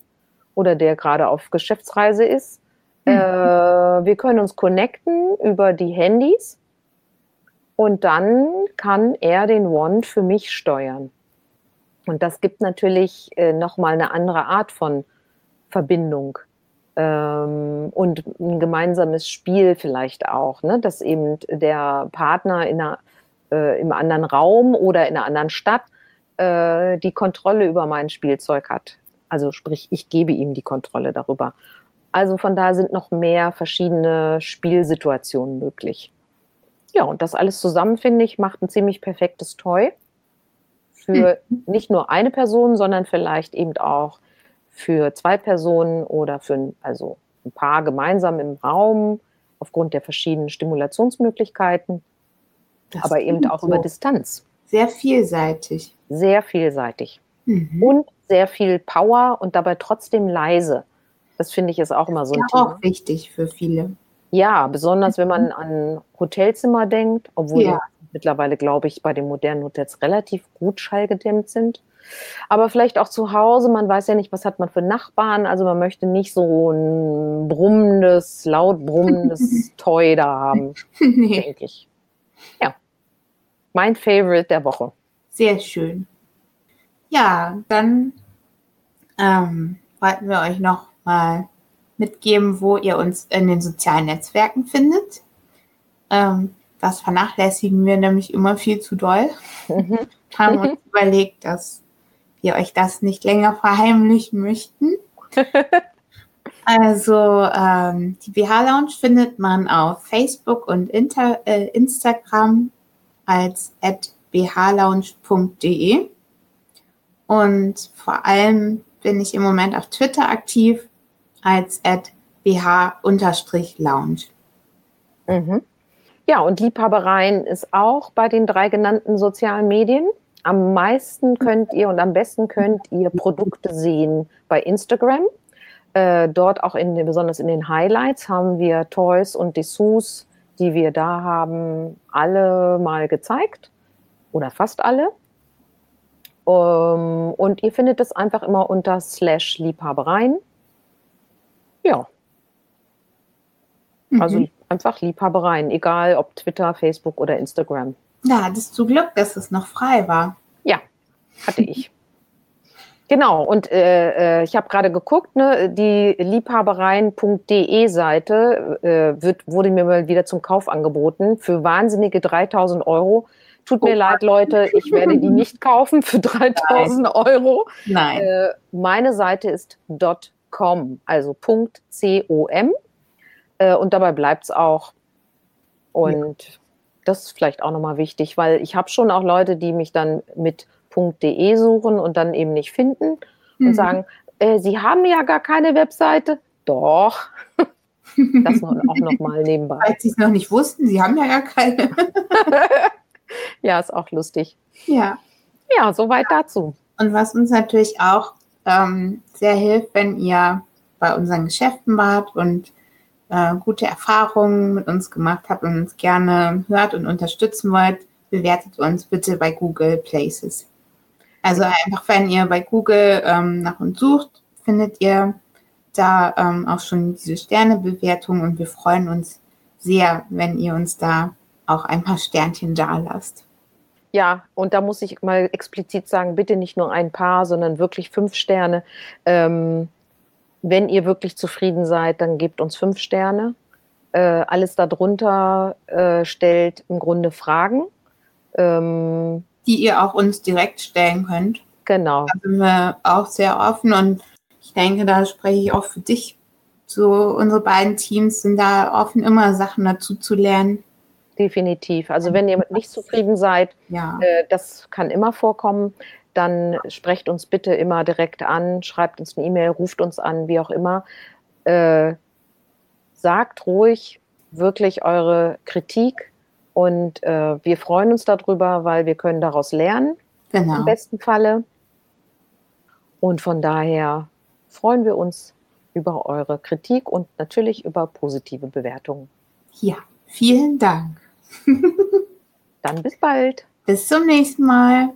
[SPEAKER 2] oder der gerade auf Geschäftsreise ist,
[SPEAKER 1] Mhm.
[SPEAKER 2] äh, wir können uns connecten über die Handys und dann kann er den Wand für mich steuern. Und das gibt natürlich äh, nochmal eine andere Art von Verbindung und ein gemeinsames Spiel vielleicht auch, ne? dass eben der Partner in einer äh, im anderen Raum oder in einer anderen Stadt äh, die Kontrolle über mein Spielzeug hat. Also sprich, ich gebe ihm die Kontrolle darüber. Also von da sind noch mehr verschiedene Spielsituationen möglich. Ja, und das alles zusammen, finde ich, macht ein ziemlich perfektes Toy. Für mhm. nicht nur eine Person, sondern vielleicht eben auch für zwei Personen oder für also ein Paar gemeinsam im Raum aufgrund der verschiedenen Stimulationsmöglichkeiten, das aber eben auch so. über Distanz.
[SPEAKER 1] Sehr vielseitig.
[SPEAKER 2] Sehr vielseitig. Mhm. Und sehr viel Power und dabei trotzdem leise. Das finde ich ist auch immer so ein
[SPEAKER 1] ja, Thema. auch wichtig für viele.
[SPEAKER 2] Ja, besonders wenn man mhm. an Hotelzimmer denkt, obwohl ja. die mittlerweile, glaube ich, bei den modernen Hotels relativ gut schallgedämmt sind. Aber vielleicht auch zu Hause, man weiß ja nicht, was hat man für Nachbarn. Also man möchte nicht so ein brummendes, laut brummendes Toy da haben, nee. denke ich. Ja. Mein Favorite der Woche.
[SPEAKER 1] Sehr schön. Ja, dann ähm, wollten wir euch noch mal mitgeben, wo ihr uns in den sozialen Netzwerken findet. Ähm, das vernachlässigen wir nämlich immer viel zu doll. Mhm. Haben uns überlegt, dass wir euch das nicht länger verheimlichen möchten. Also ähm, die BH Lounge findet man auf Facebook und Inter, äh, Instagram als bhlounge.de und vor allem bin ich im Moment auf Twitter aktiv als bh-lounge.
[SPEAKER 2] Mhm. Ja, und Liebhabereien ist auch bei den drei genannten sozialen Medien. Am meisten könnt ihr und am besten könnt ihr Produkte sehen bei Instagram. Äh, dort auch in, besonders in den Highlights haben wir Toys und Dessous, die wir da haben, alle mal gezeigt oder fast alle. Ähm, und ihr findet es einfach immer unter slash Liebhabereien. Ja. Mhm. Also einfach Liebhabereien, egal ob Twitter, Facebook oder Instagram.
[SPEAKER 1] Ja, hattest du Glück, dass es noch frei war.
[SPEAKER 2] Ja, hatte ich. Genau, und äh, äh ich habe gerade geguckt, ne, die liebhabereien.de Seite äh, wird, wurde mir mal wieder zum Kauf angeboten für wahnsinnige 3000 Euro. Tut mir oh, leid, Leute, ich werde die nicht kaufen für 3000 Nein. Euro.
[SPEAKER 1] Nein. Äh,
[SPEAKER 2] meine Seite ist .com, also .com. Äh, und dabei bleibt es auch. Und ja das ist vielleicht auch nochmal wichtig, weil ich habe schon auch Leute, die mich dann mit .de suchen und dann eben nicht finden mhm. und sagen, äh, Sie haben ja gar keine Webseite. Doch. Das auch nochmal nebenbei.
[SPEAKER 1] Als Sie es noch nicht wussten, Sie haben ja gar keine.
[SPEAKER 2] ja, ist auch lustig.
[SPEAKER 1] Ja.
[SPEAKER 2] Ja, soweit dazu.
[SPEAKER 1] Und was uns natürlich auch ähm, sehr hilft, wenn ihr bei unseren Geschäften wart und äh, gute Erfahrungen mit uns gemacht habt und uns gerne hört und unterstützen wollt, bewertet uns bitte bei Google Places. Also einfach, wenn ihr bei Google ähm, nach uns sucht, findet ihr da ähm, auch schon diese Sternebewertung und wir freuen uns sehr, wenn ihr uns da auch ein paar Sternchen da lasst.
[SPEAKER 2] Ja, und da muss ich mal explizit sagen, bitte nicht nur ein paar, sondern wirklich fünf Sterne. Ähm, wenn ihr wirklich zufrieden seid, dann gebt uns fünf Sterne. Äh, alles darunter äh, stellt im Grunde Fragen.
[SPEAKER 1] Ähm, die ihr auch uns direkt stellen könnt.
[SPEAKER 2] Genau.
[SPEAKER 1] Da sind wir auch sehr offen und ich denke, da spreche ich auch für dich. So, unsere beiden Teams sind da offen, immer Sachen dazu zu lernen.
[SPEAKER 2] Definitiv. Also wenn ihr nicht zufrieden seid,
[SPEAKER 1] ja.
[SPEAKER 2] äh, das kann immer vorkommen, dann sprecht uns bitte immer direkt an, schreibt uns eine E-Mail, ruft uns an, wie auch immer. Äh, sagt ruhig wirklich eure Kritik und äh, wir freuen uns darüber, weil wir können daraus lernen.
[SPEAKER 1] Genau.
[SPEAKER 2] Im besten Falle. Und von daher freuen wir uns über eure Kritik und natürlich über positive Bewertungen.
[SPEAKER 1] Ja, vielen Dank.
[SPEAKER 2] Dann bis bald.
[SPEAKER 1] Bis zum nächsten Mal.